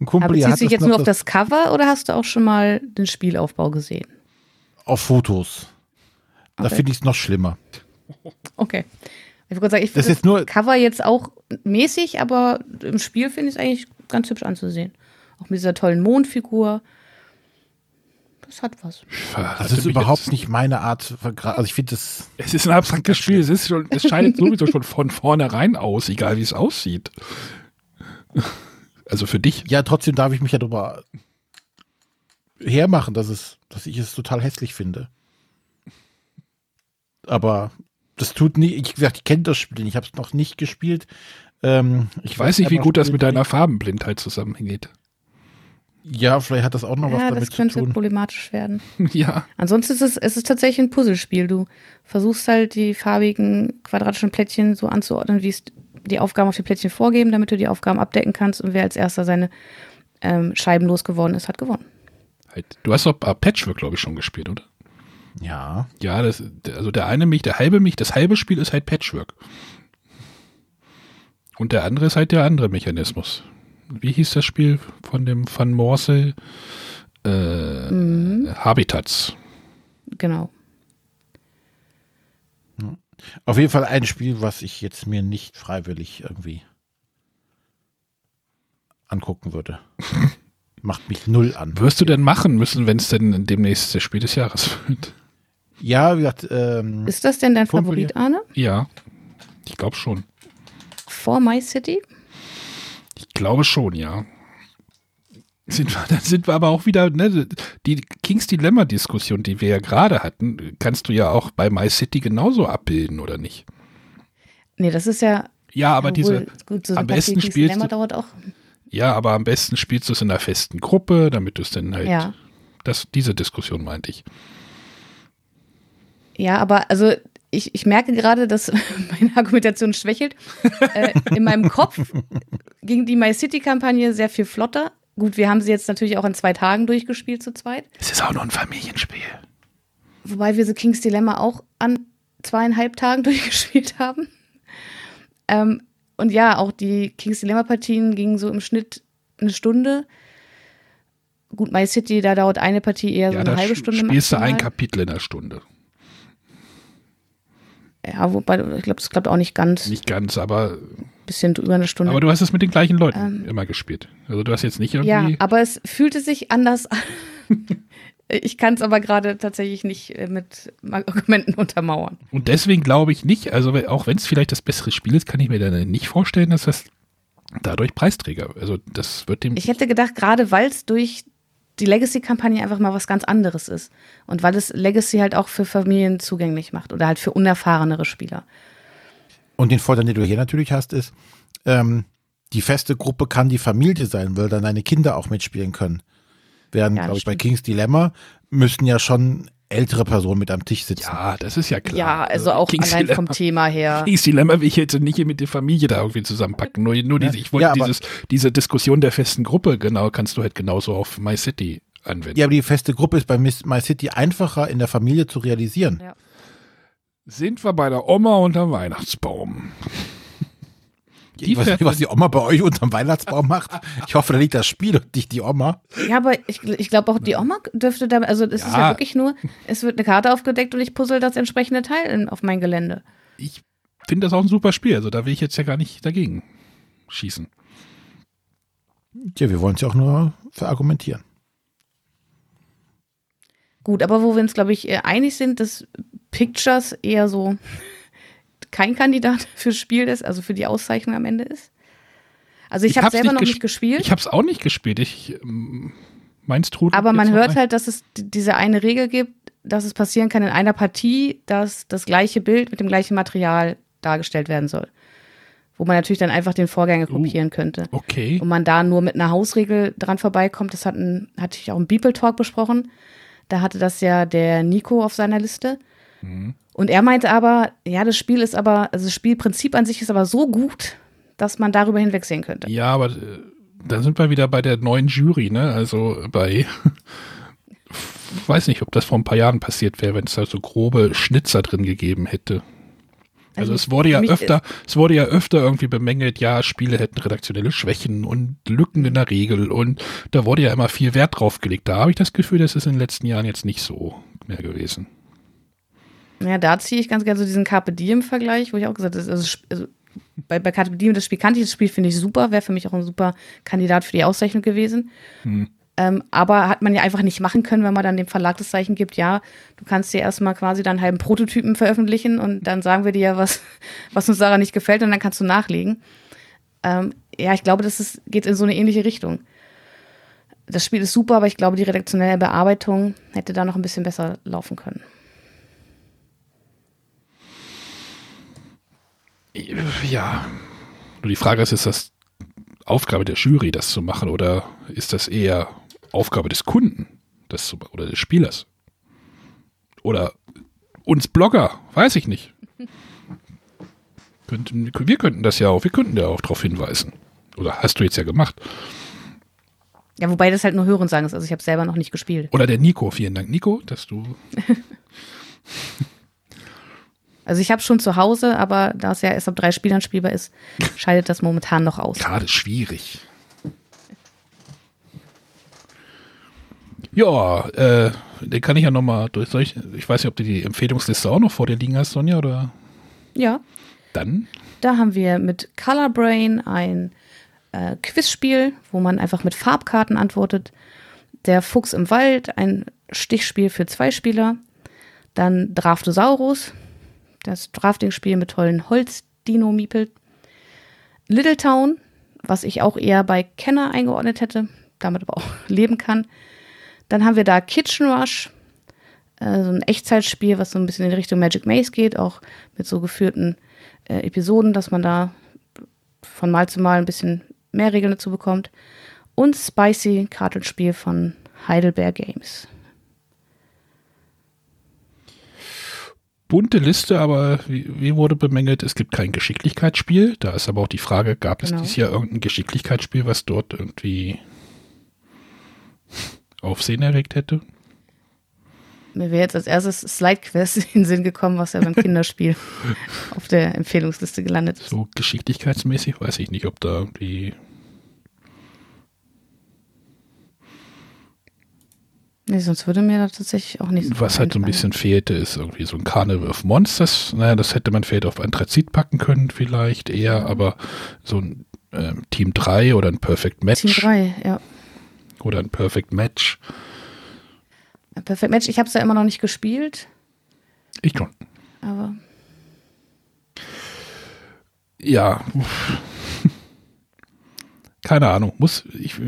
Aber Kumpel hier beziehst hat du dich jetzt nur auf das das Cover oder hast du auch schon mal den Spielaufbau gesehen? auf Fotos. Da Okay. finde ich es noch schlimmer. Okay. Ich würde sagen, ich Das finde ist jetzt nur- das Cover jetzt auch mäßig, aber im Spiel finde ich es eigentlich ganz hübsch anzusehen. Auch mit dieser tollen Mondfigur. Das hat was. Das ist überhaupt nicht meine Art. Also ich finde das. Es ist ein abstraktes Spiel. Es, ist schon, es scheidet sowieso schon von vornherein aus, egal wie es aussieht. Also für dich. Ja, trotzdem darf ich mich ja darüber hermachen, dass, es, dass ich es total hässlich finde. Aber das tut nie. Ich, gesagt, ich kenne das Spiel. nicht. Ich habe es noch nicht gespielt. Ähm, Ich weiß nicht, wie gut das mit deiner Farbenblindheit zusammengeht. Ja, vielleicht hat das auch noch was Ja, damit das zu könnte tun. problematisch werden. ja. Ansonsten ist es, es ist tatsächlich ein Puzzlespiel. Du versuchst halt die farbigen quadratischen Plättchen so anzuordnen, wie es die Aufgaben auf die Plättchen vorgeben, damit du die Aufgaben abdecken kannst. Und wer als erster seine ähm, Scheiben losgeworden ist, hat gewonnen. Halt. Du hast doch Patchwork, glaube ich, schon gespielt, oder? Ja. Ja, das, also der eine mich, der halbe mich, das halbe Spiel ist halt Patchwork. Und der andere ist halt der andere Mechanismus. Wie hieß das Spiel von dem Van Morsel? Äh, Mhm. Habitats. Genau. Auf jeden Fall ein Spiel, was ich jetzt mir nicht freiwillig irgendwie angucken würde. Macht mich null an. Wirst du denn machen müssen, wenn es denn demnächst das Spiel des Jahres wird? Ja, wie gesagt, ähm, Ist das denn dein Kumpel Favorit, Arne? Ja, ich glaube schon. Vor My City? Ich glaube schon, ja. Sind wir, dann sind wir aber auch wieder, ne, die Kings Dilemma-Diskussion, die wir ja gerade hatten, kannst du ja auch bei My City genauso abbilden, oder nicht? Nee, das ist ja. Ja, aber diese, gut, so am besten Paket spielst Dilemma du- dauert auch. ja, aber am besten spielst du es in einer festen Gruppe, damit du es dann halt, Ja. das, diese Diskussion meinte ich. Ja, aber also ich, ich merke gerade, dass meine Argumentation schwächelt. äh, in meinem Kopf ging die My City-Kampagne sehr viel flotter. Gut, wir haben sie jetzt natürlich auch in zwei Tagen durchgespielt zu zweit. Es ist auch nur ein Familienspiel. Wobei wir The King's Dilemma auch an zweieinhalb Tagen durchgespielt haben. Ähm, und ja, auch die King's Dilemma-Partien gingen so im Schnitt eine Stunde. Gut, My City, da dauert eine Partie eher so Ja, eine da halbe Stunde. spielst du ein. Kapitel in einer Stunde. Ja, wobei, ich glaube, das klappt auch nicht ganz. Nicht ganz, aber, Bisschen über eine Stunde. aber du hast es mit den gleichen Leuten Ähm, immer gespielt. Also du hast jetzt nicht Ja, irgendwie. aber es fühlte sich anders an. Ich kann es aber gerade tatsächlich nicht äh, mit Argumenten untermauern. Und deswegen glaube ich nicht, also auch wenn es vielleicht das bessere Spiel ist, kann ich mir dann nicht vorstellen, dass das dadurch Preisträger. Also das wird dem. Ich hätte gedacht, gerade weil es durch die Legacy-Kampagne einfach mal was ganz anderes ist. Und weil es Legacy halt auch für Familien zugänglich macht oder halt für unerfahrenere Spieler. Und den Vorteil, den du hier natürlich hast, ist, ähm, die feste Gruppe kann die Familie sein, weil dann deine Kinder auch mitspielen können. Während, Ja, glaube ich, bei stimmt. Kings Dilemma müssten ja schon ältere Personen mit am Tisch sitzen. ja, das ist ja klar. Ja, also auch King's allein Dilemma- vom Thema her. King's Dilemma will ich jetzt nicht mit der Familie da irgendwie zusammenpacken. Nur, nur diese, ich wollte Ja, dieses, diese Diskussion der festen Gruppe, genau, kannst du halt genauso auf My City anwenden. Ja, aber die feste Gruppe ist bei My City einfacher in der Familie zu realisieren. Ja. Sind wir bei der Oma unterm Weihnachtsbaum? Die ich weiß fährt nicht, was die Oma bei euch unterm Weihnachtsbaum macht. Ich hoffe, da liegt das Spiel und nicht die Oma. Ja, aber ich, ich glaube auch die Oma dürfte da, also es ist Ja. ja wirklich nur, es wird eine Karte aufgedeckt und ich puzzle das entsprechende Teil in, auf mein Gelände. ich finde das auch ein super Spiel. Also da will ich jetzt ja gar nicht dagegen schießen. Ja, wir wollen es ja auch nur verargumentieren. Gut, aber wo wir uns, glaube ich, eher einig sind, dass Pictures eher so kein Kandidat fürs Spiel ist, also für die Auszeichnung am Ende ist. Also ich, habe hab's selber noch ges- nicht gespielt, Ich habe es auch nicht gespielt. Ich ähm, meins Trudel. aber man hört noch halt, dass es diese eine Regel gibt, dass es passieren kann in einer Partie, dass das gleiche Bild mit dem gleichen Material dargestellt werden soll. Wo man natürlich dann einfach den Vorgänger Uh. kopieren könnte. Okay. und man da nur mit einer Hausregel dran vorbeikommt. Das hatten, hatte ich auch im Beeple Talk besprochen. Da hatte das ja der Nico auf seiner Liste. Und er meinte aber, ja, das Spiel ist aber, also das Spielprinzip an sich ist aber so gut, dass man darüber hinwegsehen könnte. Ja, aber äh, da sind wir wieder bei der neuen Jury, ne? Also bei, weiß nicht, ob das vor ein paar Jahren passiert wäre, wenn es da so grobe Schnitzer drin gegeben hätte. Also, es wurde ja öfter, es wurde ja öfter irgendwie bemängelt, ja, Spiele hätten redaktionelle Schwächen und Lücken in der Regel und da wurde ja immer viel Wert drauf gelegt. Da habe ich das Gefühl, das ist in den letzten Jahren jetzt nicht so mehr gewesen. Ja, da ziehe ich ganz gerne so diesen Carpe Diem-Vergleich, wo ich auch gesagt habe, also, also bei, bei Carpe Diem, das Spiel kannte ich, das Spiel finde ich super, wäre für mich auch ein super Kandidat für die Auszeichnung gewesen. Ähm, aber hat man ja einfach nicht machen können, wenn man dann dem Verlag das Zeichen gibt, ja, du kannst dir erstmal quasi dann einen halben Prototypen veröffentlichen und dann sagen wir dir ja, was, was uns daran nicht gefällt und dann kannst du nachlegen. Ähm, ja, ich glaube, das ist, geht in so eine ähnliche Richtung. Das Spiel ist super, aber ich glaube, die redaktionelle Bearbeitung hätte da noch ein bisschen besser laufen können. Ja. Nur die Frage ist, ist das Aufgabe der Jury, das zu machen, oder ist das eher Aufgabe des Kunden, das zu oder des Spielers? Oder uns Blogger, weiß ich nicht. Könnten, wir könnten das ja auch, wir könnten ja auch darauf hinweisen. Oder hast du jetzt ja gemacht. Ja, wobei das halt nur Hören sagen ist. Also ich habe selber noch nicht gespielt. Oder der Nico, vielen Dank, Nico, dass du. Also ich habe schon zu Hause, aber da es ja erst ab drei Spielern spielbar ist, scheidet das momentan noch aus. Gerade schwierig. Ja, äh, den kann ich ja nochmal durch. Soll ich, ich weiß nicht, ob du die Empfehlungsliste auch noch vor dir liegen hast, Sonja, oder Ja, dann? da haben wir mit Color Brain ein äh, Quizspiel, wo man einfach mit Farbkarten antwortet. Der Fuchs im Wald, ein Stichspiel für zwei Spieler. Dann Draftosaurus, das Drafting-Spiel mit tollen Holz-Dino-Miepel. Little Town, was ich auch eher bei Kenner eingeordnet hätte, damit aber auch leben kann. Dann haben wir da Kitchen Rush, äh, so ein Echtzeitspiel, was so ein bisschen in Richtung Magic Maze geht, auch mit so geführten äh, Episoden, dass man da von Mal zu Mal ein bisschen mehr Regeln dazu bekommt. Und Spicy, Kartenspiel von Heidelberg Games. Bunte Liste, aber wie, wie, wurde bemängelt, es gibt kein Geschicklichkeitsspiel. Da ist aber auch die Frage, gab genau. es dieses Jahr irgendein Geschicklichkeitsspiel, was dort irgendwie Aufsehen erregt hätte? Mir wäre jetzt als erstes Slide Quest in den Sinn gekommen, was ja beim Kinderspiel auf der Empfehlungsliste gelandet ist. So geschicklichkeitsmäßig weiß ich nicht, ob da irgendwie Nee, sonst würde mir da tatsächlich auch nicht so Was halt so ein bisschen fehlte, ist irgendwie so ein Carnival of Monsters. Naja, das hätte man vielleicht auf Anthrazit packen können, vielleicht eher, aber so ein äh, Team 3 oder ein Perfect Match. Team 3, ja. Oder ein Perfect Match. Ein Perfect Match, ich habe es ja immer noch nicht gespielt. Ich schon. Aber. Ja. Keine Ahnung. Muss, ich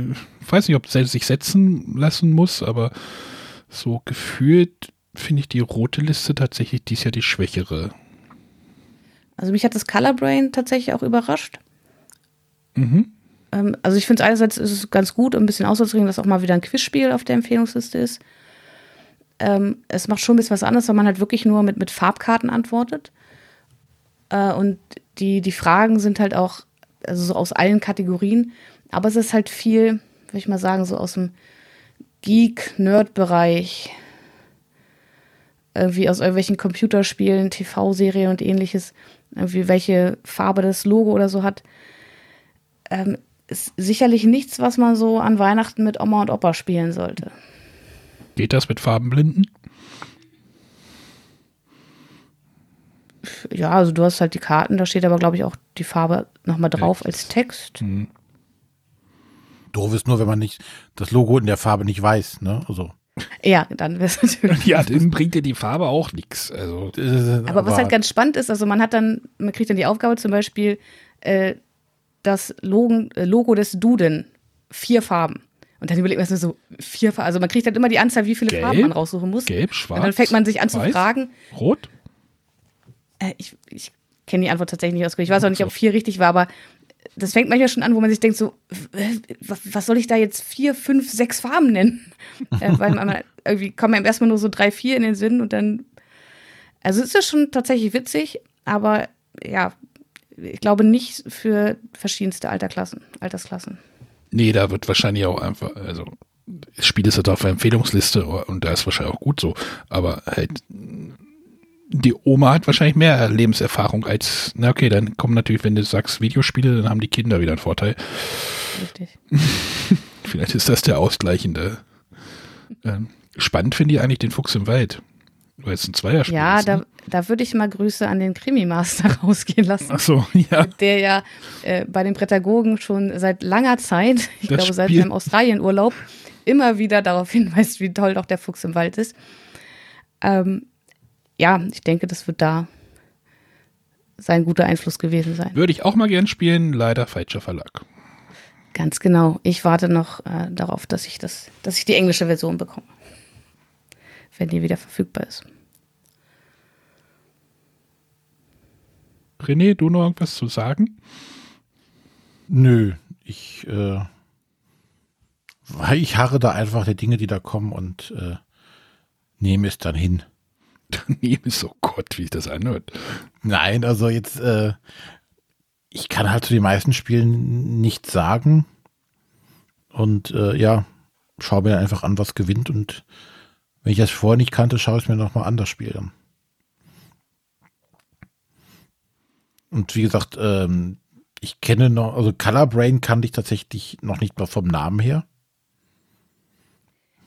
weiß nicht, ob es sich setzen lassen muss, aber so gefühlt finde ich die rote Liste tatsächlich dies Jahr die schwächere. Also mich hat das Color Brain tatsächlich auch überrascht. Mhm. Ähm, also ich finde es einerseits ist es ganz gut, um ein bisschen auszudrücken, dass auch mal wieder ein Quizspiel auf der Empfehlungsliste ist. Ähm, es macht schon ein bisschen was anderes, weil man halt wirklich nur mit, mit Farbkarten antwortet. Äh, und die, die Fragen sind halt auch also so aus allen Kategorien. Aber es ist halt viel, würde ich mal sagen, so aus dem Geek-Nerd-Bereich. Irgendwie aus irgendwelchen Computerspielen, TV-Serien und ähnliches. Irgendwie welche Farbe das Logo oder so hat. Ähm, ist sicherlich nichts, was man so an Weihnachten mit Oma und Opa spielen sollte. Geht das mit Farbenblinden? ja, also du hast halt die Karten, da steht aber, glaube ich, auch die Farbe nochmal drauf Text. als Text. Mhm. Doof ist nur, wenn man nicht das Logo in der Farbe nicht weiß, ne? Also. Ja, dann wäre es natürlich. Ja, dann bringt dir die Farbe auch nichts. Also, aber, aber was halt ganz spannend ist, also man hat dann, man kriegt dann die Aufgabe zum Beispiel, äh, das Logo, äh, Logo des Duden, vier Farben. Und dann überlegt man sich so, vier Farben, also man kriegt dann immer die Anzahl, wie viele Gelb, Farben man raussuchen muss. Gelb, schwarz. Und dann fängt man sich an weiß, zu fragen. Rot? Äh, ich ich kenne die Antwort tatsächlich nicht ausgehört. Ich weiß auch nicht, ob vier richtig war, aber das fängt manchmal schon an, wo man sich denkt, so, was soll ich da jetzt vier, fünf, sechs Farben nennen? äh, weil man irgendwie kommen einem erstmal nur so drei, vier in den Sinn und dann. Also es ist schon tatsächlich witzig, aber ja, ich glaube nicht für verschiedenste Alterklassen, Altersklassen. Nee, da wird wahrscheinlich auch einfach, also das Spiel ist halt auf der Empfehlungsliste und da ist wahrscheinlich auch gut so, aber halt die Oma hat wahrscheinlich mehr Lebenserfahrung als, na okay, dann kommen natürlich, wenn du sagst Videospiele, dann haben die Kinder wieder einen Vorteil. Richtig. Vielleicht ist das der ausgleichende. Ähm, spannend finde ich eigentlich den Fuchs im Wald. Weil es ein Zweierspiel ja, ist. Ja, ne? da, da würde ich mal Grüße an den Krimi-Master rausgehen lassen. Ach so, ja. Der ja äh, bei den Prädagogen schon seit langer Zeit, ich das glaube seit seinem Australienurlaub, immer wieder darauf hinweist, wie toll doch der Fuchs im Wald ist. Ähm, ja, ich denke, das wird da sein guter Einfluss gewesen sein. Würde ich auch mal gern spielen, leider falscher Verlag. Ganz genau. Ich warte noch äh, darauf, dass ich das, dass ich die englische Version bekomme. Wenn die wieder verfügbar ist. René, du noch irgendwas zu sagen? Nö, ich, äh, ich harre da einfach der Dinge, die da kommen und äh, nehme es dann hin daneben ist, oh Gott, wie sich das anhört. Nein, also jetzt, äh, ich kann halt zu den meisten Spielen nichts sagen. Und äh, ja, schaue mir einfach an, was gewinnt. Und wenn ich das vorher nicht kannte, schaue ich mir nochmal an das Spiel an. Und wie gesagt, ähm, ich kenne noch, also Color Brain kannte ich tatsächlich noch nicht mal vom Namen her.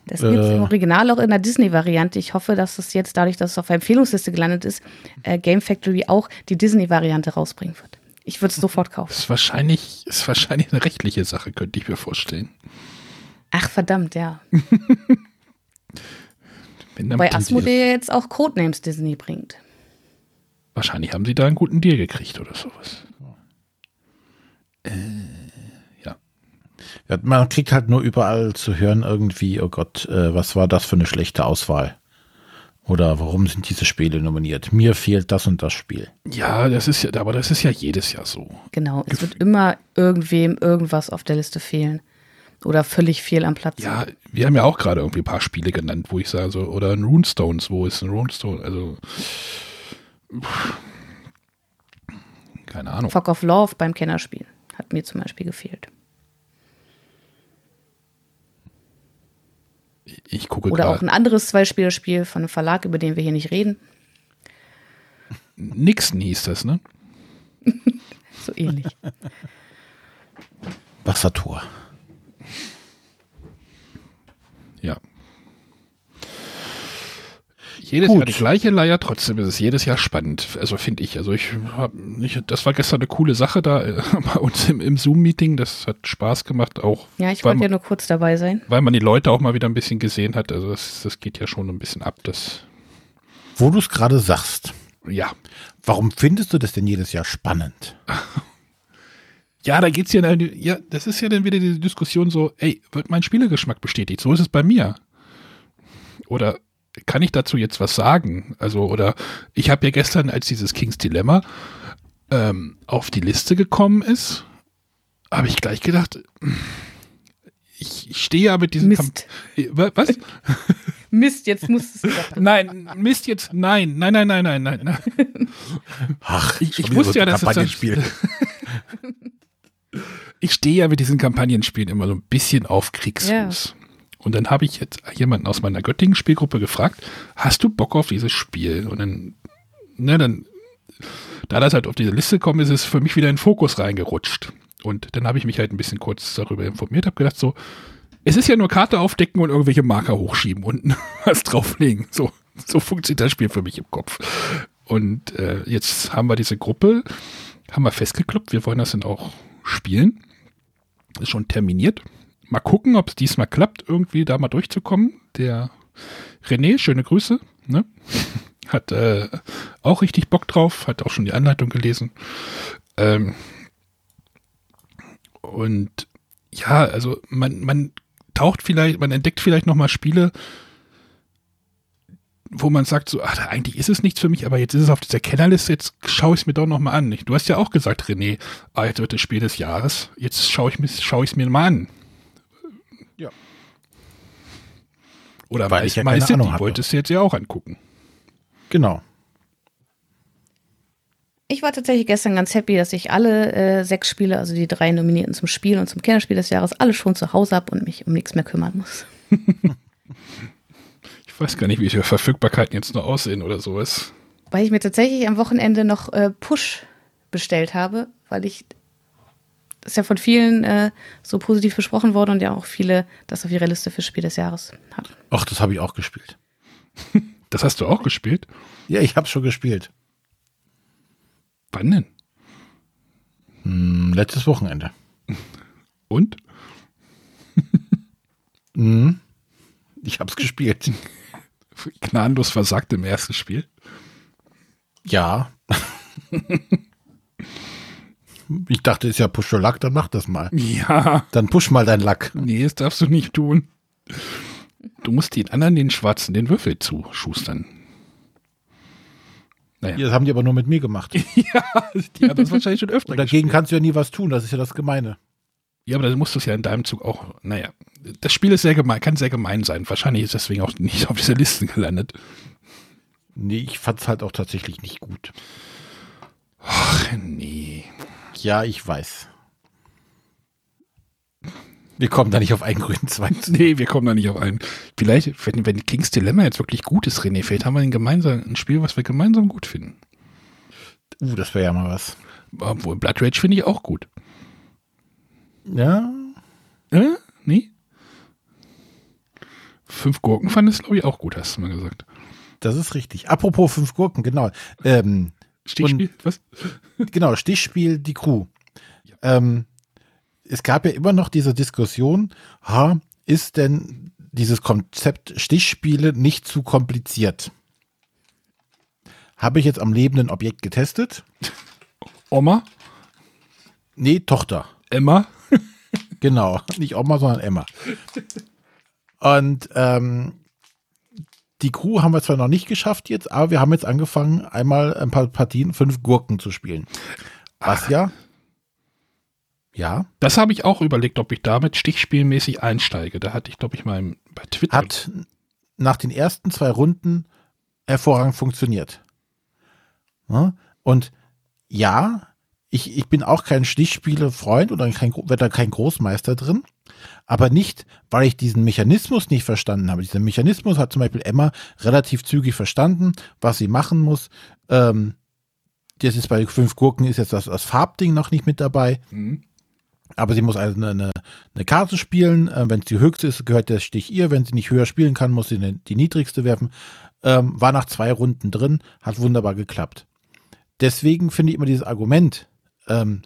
Das gibt es im äh. Original auch in der Disney-Variante. Ich hoffe, dass es jetzt, dadurch, dass es auf der Empfehlungsliste gelandet ist, äh, Game Factory auch die Disney-Variante rausbringen wird. Ich würde es sofort kaufen. Ist wahrscheinlich, ist wahrscheinlich eine rechtliche Sache, könnte ich mir vorstellen. Ach, verdammt, ja. Bei Asmodee jetzt auch Codenames Disney bringt. Wahrscheinlich haben sie da einen guten Deal gekriegt oder sowas. Äh. Ja, man kriegt halt nur überall zu hören irgendwie, oh Gott, äh, was war das für eine schlechte Auswahl? Oder warum sind diese Spiele nominiert? Mir fehlt das und das Spiel. Ja, das ist ja, aber das ist ja jedes Jahr so. Genau. Es wird immer irgendwem irgendwas auf der Liste fehlen. Oder völlig fehl am Platz. Ja, wir haben ja auch gerade irgendwie ein paar Spiele genannt, wo ich sage, so, oder ein Runestones, wo ist ein Runestone? Also, pff, keine Ahnung. Fog of Love beim Kennerspiel hat mir zum Beispiel gefehlt. Ich gucke Oder auch gerade. ein anderes Zweispielerspiel von einem Verlag, über den wir hier nicht reden. Nixon hieß das, ne? So ähnlich. Wassertor. Ja. Jedes Gut. Jahr die gleiche Leier, trotzdem ist es jedes Jahr spannend. Also finde ich. Also ich habe nicht, das war gestern eine coole Sache da äh, bei uns im, im Zoom-Meeting. Das hat Spaß gemacht, auch Ja, ich wollte ja nur kurz dabei sein. weil man die Leute auch mal wieder ein bisschen gesehen hat. Also das, das geht ja schon ein bisschen ab. Das, Wo du es gerade sagst, ja. warum findest du das denn jedes Jahr spannend? Ja, da geht's ja, ja, das ist ja dann wieder diese Diskussion so, ey, wird mein Spielegeschmack bestätigt? So ist es bei mir. Oder kann ich dazu jetzt was sagen? Also, oder ich habe ja gestern, als dieses Kings Dilemma ähm, auf die Liste gekommen ist, habe ich gleich gedacht, ich, ich stehe ja mit diesem Mist. Kamp- Wa- Was? Mist, jetzt musstest du doch. Nein, Mist jetzt, nein, nein, nein, nein, nein, nein. nein. Ach, Ich- ich wusste ja, dass es ich stehe ja mit diesen Kampagnenspielen immer so ein bisschen auf Kriegsfuß. Und dann habe ich jetzt jemanden aus meiner Göttingen-Spielgruppe gefragt, hast du Bock auf dieses Spiel? Und dann, ne, dann, da das halt auf diese Liste ist, ist es für mich wieder in den Fokus reingerutscht. Und dann habe ich mich halt ein bisschen kurz darüber informiert, habe gedacht so, es ist ja nur Karte aufdecken und irgendwelche Marker hochschieben und was drauflegen. So, so funktioniert das Spiel für mich im Kopf. Und äh, jetzt haben wir diese Gruppe, haben wir festgekloppt, wir wollen das dann auch spielen. Ist schon terminiert. Mal gucken, ob es diesmal klappt, irgendwie da mal durchzukommen. Der René, schöne Grüße, ne? Hat äh, auch richtig Bock drauf, hat auch schon die Anleitung gelesen. Ähm, und ja, also man, man taucht vielleicht, man entdeckt vielleicht nochmal Spiele, wo man sagt so, ach, eigentlich ist es nichts für mich, aber jetzt ist es auf dieser Kennerliste, jetzt schaue ich es mir doch nochmal an. Du hast ja auch gesagt, René, ah, jetzt wird das Spiel des Jahres, jetzt schaue ich es schau mir mal an. Oder Weil Weil ich ja keine Ahnung hatte. wolltest du jetzt ja auch angucken. Genau. Ich war tatsächlich gestern ganz happy, dass ich alle äh, sechs Spiele, also die drei Nominierten zum Spiel und zum Kennerspiel des Jahres, alle schon zu Hause habe und mich um nichts mehr kümmern muss. Ich weiß gar nicht, wie die Verfügbarkeiten jetzt noch aussehen oder sowas. Weil ich mir tatsächlich am Wochenende noch äh, Push bestellt habe, weil ich ist ja von vielen äh, so positiv besprochen worden und ja auch viele das auf ihrer Liste für Spiel des Jahres haben. Ach, das habe ich auch gespielt. Das hast du auch gespielt? Ja, ich habe schon gespielt. Wann denn? Hm, letztes Wochenende. Und? Mhm. Ich habe es gespielt. Gnadenlos versagt im ersten Spiel. Ja. Ich dachte, ist ja Push your Luck, dann mach das mal. Ja. Dann push mal dein Luck. Nee, das darfst du nicht tun. Du musst den anderen, den Schwarzen, den Würfel zuschustern. Naja. Das haben die aber nur mit mir gemacht. Ja, die haben das wahrscheinlich schon öfter Und dagegen kannst du ja nie was tun, das ist ja das Gemeine. Ja, aber dann musst du es ja in deinem Zug auch, naja. Das Spiel ist sehr gemein, kann sehr gemein sein. Wahrscheinlich ist deswegen auch nicht auf dieser Liste gelandet. Nee, ich fand's halt auch tatsächlich nicht gut. Ach, nee. Ja, ich weiß. Wir kommen da nicht auf einen grünen Zweig. Nee, wir kommen da nicht auf einen. Vielleicht, wenn, wenn King's Dilemma jetzt wirklich gut ist, René, vielleicht haben wir ein, gemeinsam, ein Spiel, was wir gemeinsam gut finden. Uh, das wäre ja mal was. Obwohl, Blood Rage finde ich auch gut. Ja, Äh? Nee? Fünf Gurken fand es, glaube ich, auch gut, hast du mal gesagt. das ist richtig. Apropos fünf Gurken, genau. Ähm, Stichspiel? Was? Genau, Stichspiel, die Crew. Ähm, es gab ja immer noch diese Diskussion, ha, ist denn dieses Konzept Stichspiele nicht zu kompliziert? Habe ich jetzt am lebenden Objekt getestet? Oma? Nee, Tochter. Emma? Genau, nicht Oma, sondern Emma. Und ähm, die Crew haben wir zwar noch nicht geschafft jetzt, aber wir haben jetzt angefangen, einmal ein paar Partien, fünf Gurken zu spielen. Was ja? Ja. Das habe ich auch überlegt, ob ich damit stichspielmäßig einsteige. Da hatte ich, glaube ich, mal bei Twitter. Hat nach den ersten zwei Runden hervorragend funktioniert. Ja? Und ja, ich, ich bin auch kein Stichspiele-Freund oder kein, werde da kein Großmeister drin. Aber nicht, weil ich diesen Mechanismus nicht verstanden habe. Dieser Mechanismus hat zum Beispiel Emma relativ zügig verstanden, was sie machen muss. Ähm, das ist bei fünf Gurken ist jetzt das, das Farbding noch nicht mit dabei. Mhm. Aber sie muss also eine, eine, Karte spielen. Äh, wenn es die höchste ist, gehört der Stich ihr. Wenn sie nicht höher spielen kann, muss sie die niedrigste werfen. Ähm, war nach zwei Runden drin, hat wunderbar geklappt. Deswegen finde ich immer dieses Argument, ähm,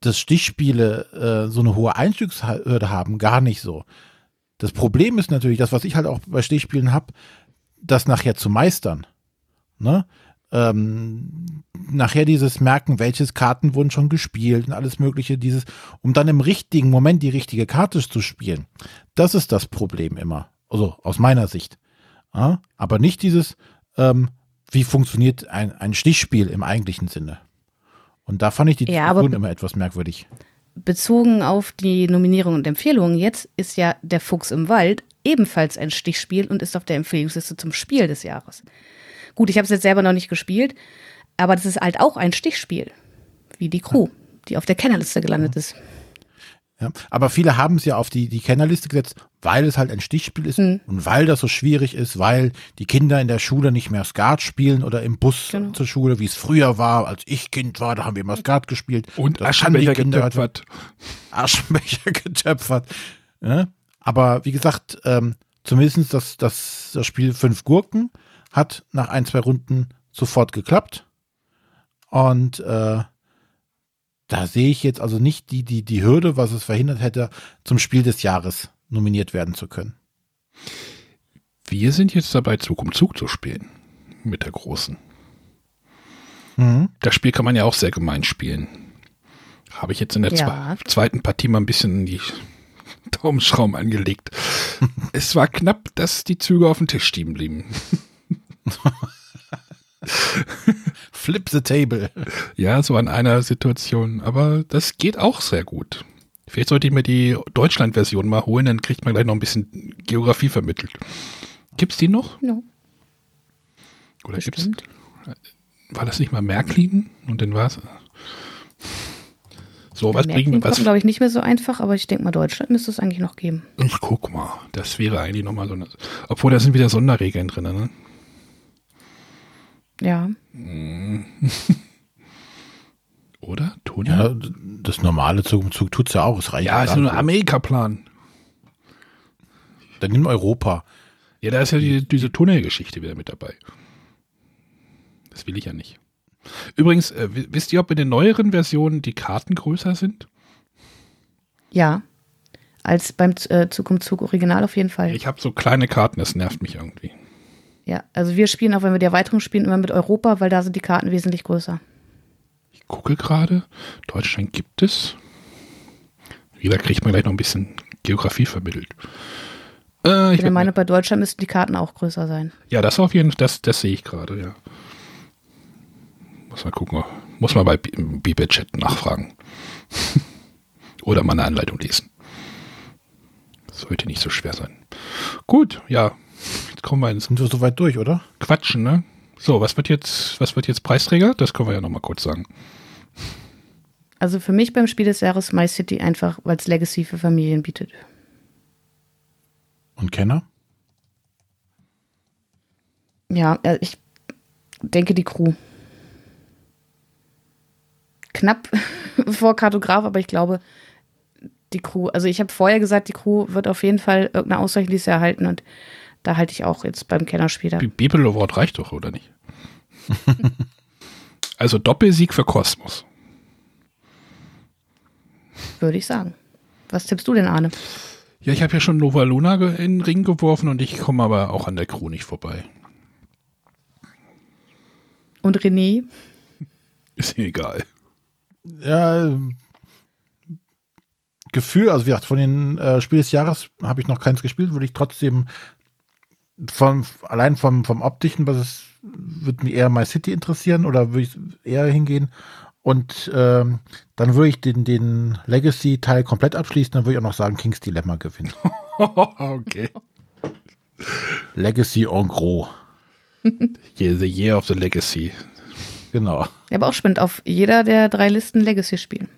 dass Stichspiele äh, so eine hohe Einstiegshürde haben, gar nicht so. Das Problem ist natürlich, das, was ich halt auch bei Stichspielen habe, das nachher zu meistern. Ne? Ähm, nachher dieses Merken, welches Karten wurden schon gespielt und alles Mögliche, dieses, um dann im richtigen Moment die richtige Karte zu spielen. Das ist das Problem immer. Also aus meiner Sicht. Ja? Aber nicht dieses, ähm, wie funktioniert ein, ein Stichspiel im eigentlichen Sinne. Und da fand ich die Ja, Diskussion immer etwas merkwürdig. Bezogen auf die Nominierung und Empfehlungen, jetzt ist ja Der Fuchs im Wald ebenfalls ein Stichspiel und ist auf der Empfehlungsliste zum Spiel des Jahres. Gut, ich habe es jetzt selber noch nicht gespielt, aber das ist halt auch ein Stichspiel, wie die Crew, die auf der Kennerliste gelandet ist. Ja, aber viele haben es ja auf die, die Kennerliste gesetzt, weil es halt ein Stichspiel ist Mhm. und weil das so schwierig ist, weil die Kinder in der Schule nicht mehr Skat spielen oder im Bus Genau. zur Schule, wie es früher war, als ich Kind war, da haben wir immer Skat gespielt. Und das Aschenbecher Kinder heute- getöpfert. Aschenbecher getöpfert. Ja? Aber wie gesagt, ähm, zumindest das, das, das Spiel Fünf Gurken hat nach ein, zwei Runden sofort geklappt. Und äh, da sehe ich jetzt also nicht die, die, die Hürde, was es verhindert hätte, zum Spiel des Jahres nominiert werden zu können. Wir sind jetzt dabei, Zug um Zug zu spielen. Mit der Großen. Mhm. Das Spiel kann man ja auch sehr gemein spielen. Habe ich jetzt in der Ja. zwe zweiten Partie mal ein bisschen die Daumenschrauben angelegt. es war knapp, dass die Züge auf dem Tisch stehen blieben. Flip the table. Ja, so an einer Situation. Aber das geht auch sehr gut. Vielleicht sollte ich mir die Deutschland-Version mal holen, dann kriegt man gleich noch ein bisschen Geografie vermittelt. Gibt's die noch? Ja, Oder gibt's, stimmt. war das nicht mal Märklin? Und dann war's. So, was bringen wir, was, kommt, glaube ich, nicht mehr so einfach, aber ich denke mal, Deutschland müsste es eigentlich noch geben. Ich guck mal, das wäre eigentlich nochmal so eine. Obwohl, da sind wieder Sonderregeln drin, ne? Ja. Oder? Toni? Ja, das normale Zug um Zug tut's ja auch. Es reicht ja, ist nur ein. Amerika-Plan. Dann nimm Europa. Ja, da ist ja die, diese Tunnelgeschichte wieder mit dabei. Das will ich ja nicht. Übrigens, äh, wi- wisst ihr, ob in den neueren Versionen die Karten größer sind? Ja. Als beim äh, Zug um Zug Original auf jeden Fall. Ich habe so kleine Karten, das nervt mich irgendwie. Ja, also wir spielen auch, wenn wir die Erweiterung spielen, immer mit Europa, weil da sind die Karten wesentlich größer. Ich gucke gerade, Deutschland gibt es. Wieder kriegt man gleich noch ein bisschen Geografie vermittelt. Äh, Ich bin der Meinung, bei Deutschland müssten die Karten auch größer sein. Ja, das auf jeden Fall, das, das sehe ich gerade, ja. Muss mal gucken, muss mal bei Bibelchat nachfragen. Oder mal eine Anleitung lesen. Sollte nicht so schwer sein. Gut, ja. Jetzt kommen wir ins Sind wir soweit durch, oder? Quatschen, ne? So, was wird jetzt, was wird jetzt Preisträger? Das können wir ja nochmal kurz sagen. Also für mich beim Spiel des Jahres My City einfach, weil es Legacy für Familien bietet. Und Kenner? Ja, äh, ich denke die Crew. Knapp vor Kartograf, aber ich glaube, die Crew, also ich habe vorher gesagt, die Crew wird auf jeden Fall irgendeine Auszeichnung dieses Jahr erhalten und da halte ich auch jetzt beim Kennerspiel da. Bi- Bibel Award reicht doch, oder nicht? Also Doppelsieg für Kosmos. Würde ich sagen. Was tippst du denn, Arne? Ja, ich habe ja schon Nova Luna in den Ring geworfen und ich komme aber auch an der Crew nicht vorbei. Und René? Ist mir egal. Ja, ähm, Gefühl, also wie gesagt, von den äh, Spiel des Jahres habe ich noch keins gespielt, würde ich trotzdem vom, allein vom, vom optischen, was es, würde mich eher My City interessieren oder würde ich eher hingehen. Und ähm, dann würde ich den, den Legacy-Teil komplett abschließen, dann würde ich auch noch sagen, King's Dilemma gewinnt. okay. Legacy en gros. The Year of the Legacy. Genau. Ja, aber auch spannend, auf jeder der drei Listen Legacy spielen.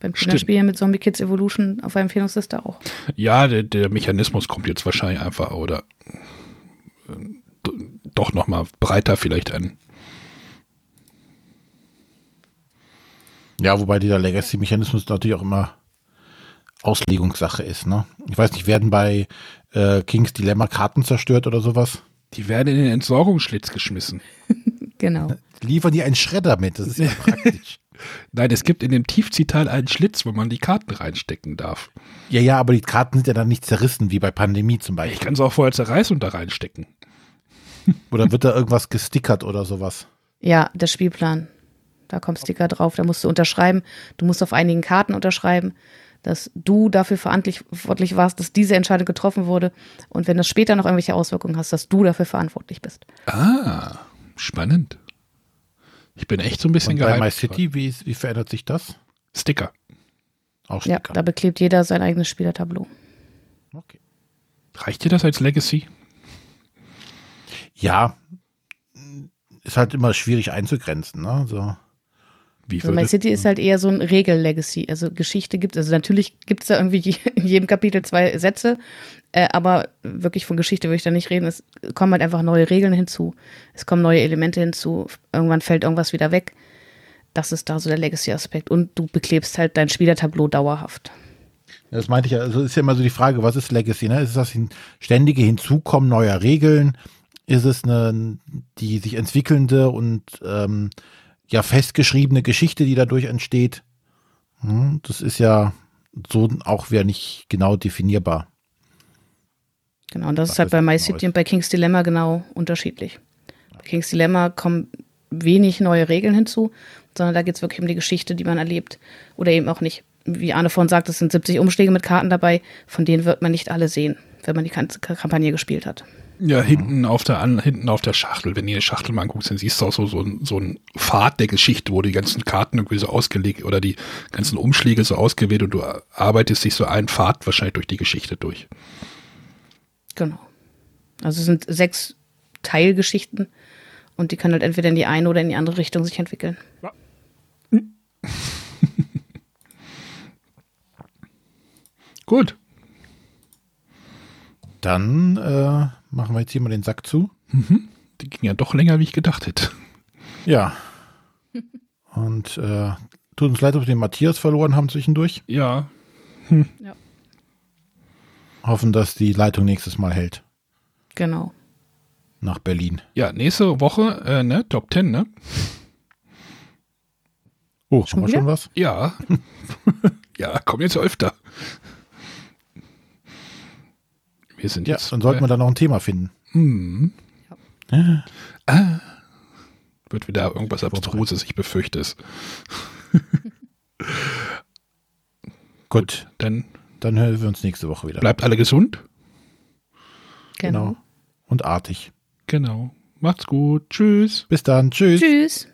Beim Stimmt. Kinderspielen mit Zombie Kids Evolution auf der Empfehlungsliste auch. Ja, der, der Mechanismus kommt jetzt wahrscheinlich einfach oder äh, doch noch mal breiter vielleicht an. Ja, wobei dieser Legacy-Mechanismus natürlich auch immer Auslegungssache ist. Ne? Ich weiß nicht, werden bei äh, Kings Dilemma Karten zerstört oder sowas? Die werden in den Entsorgungsschlitz geschmissen. Genau. Liefern die einen Schredder mit? Das ist ja praktisch. Nein, es gibt in dem Tiefziehteil einen Schlitz, wo man die Karten reinstecken darf. Ja, ja, aber die Karten sind ja dann nicht zerrissen, wie bei Pandemie zum Ich Beispiel. kann es auch vorher zerreißen und da reinstecken. Oder wird da irgendwas gestickert oder sowas? Ja, der Spielplan. Da kommt Sticker drauf, da musst du unterschreiben. Du musst auf einigen Karten unterschreiben, dass du dafür verantwortlich warst, dass diese Entscheidung getroffen wurde. Und wenn das später noch irgendwelche Auswirkungen hast, dass du dafür verantwortlich bist. Ah, spannend. Ich bin echt so ein bisschen Und bei gehypt. My City, wie, wie verändert sich das? Sticker. Auch Ja, Sticker. da beklebt jeder sein eigenes Spielertableau. okay. Reicht dir das als Legacy? ja, ist halt immer schwierig einzugrenzen. Ne? So. Wie Also My City ist halt eher so ein Regel-Legacy. Also Geschichte gibt es, also natürlich gibt es da irgendwie in jedem Kapitel zwei Sätze, äh, aber wirklich von Geschichte würde ich da nicht reden. Es kommen halt einfach neue Regeln hinzu. Es kommen neue Elemente hinzu. Irgendwann fällt irgendwas wieder weg. Das ist da so der Legacy-Aspekt. Und du beklebst halt dein Spielertableau dauerhaft. Das meinte ich ja, also ist ja immer so die Frage, was ist Legacy? Ne? Ist es das hin- ständige Hinzukommen neuer Regeln? Ist es eine, die sich entwickelnde und ähm, ja festgeschriebene Geschichte, die dadurch entsteht? Hm, das ist ja so auch wieder nicht genau definierbar. Genau, und das Was ist halt bei My? City und bei King's Dilemma genau unterschiedlich. Bei King's Dilemma kommen wenig neue Regeln hinzu, sondern da geht es wirklich um die Geschichte, die man erlebt. Oder eben auch nicht. Wie Arne vorhin sagt, es sind 70 Umschläge mit Karten dabei, von denen wird man nicht alle sehen, wenn man die ganze Kampagne gespielt hat. Ja, hinten auf der an, hinten auf der Schachtel, wenn du die Schachtel mal anguckst, dann siehst du auch so, so, ein, so ein Pfad der Geschichte, wo die ganzen Karten irgendwie so ausgelegt oder die ganzen Umschläge so ausgewählt und du arbeitest dich so einen Pfad wahrscheinlich durch die Geschichte durch. Genau. Also es sind sechs Teilgeschichten und die können halt entweder in die eine oder in die andere Richtung sich entwickeln. Gut. Dann äh, machen wir jetzt hier mal den Sack zu. Die ging ja doch länger, wie ich gedacht hätte. Ja. Und äh, tut uns leid, dass wir den Matthias verloren haben zwischendurch. Ja. Hoffen, dass die Leitung nächstes Mal hält. Genau. Nach Berlin. Ja, nächste Woche, äh, ne, Top 10, ne? Oh, Schon haben wir wieder? schon was? Ja. ja, kommen jetzt öfter. Wir sind Ja, jetzt. dann sollten wir da noch ein Thema finden. Hm. Wird wieder irgendwas Abstruses, ich befürchte es. Gut, Dann dann hören wir uns nächste Woche wieder. bleibt alle gesund. Genau. Und artig. Genau. Macht's gut. Tschüss. Bis dann. Tschüss. Tschüss.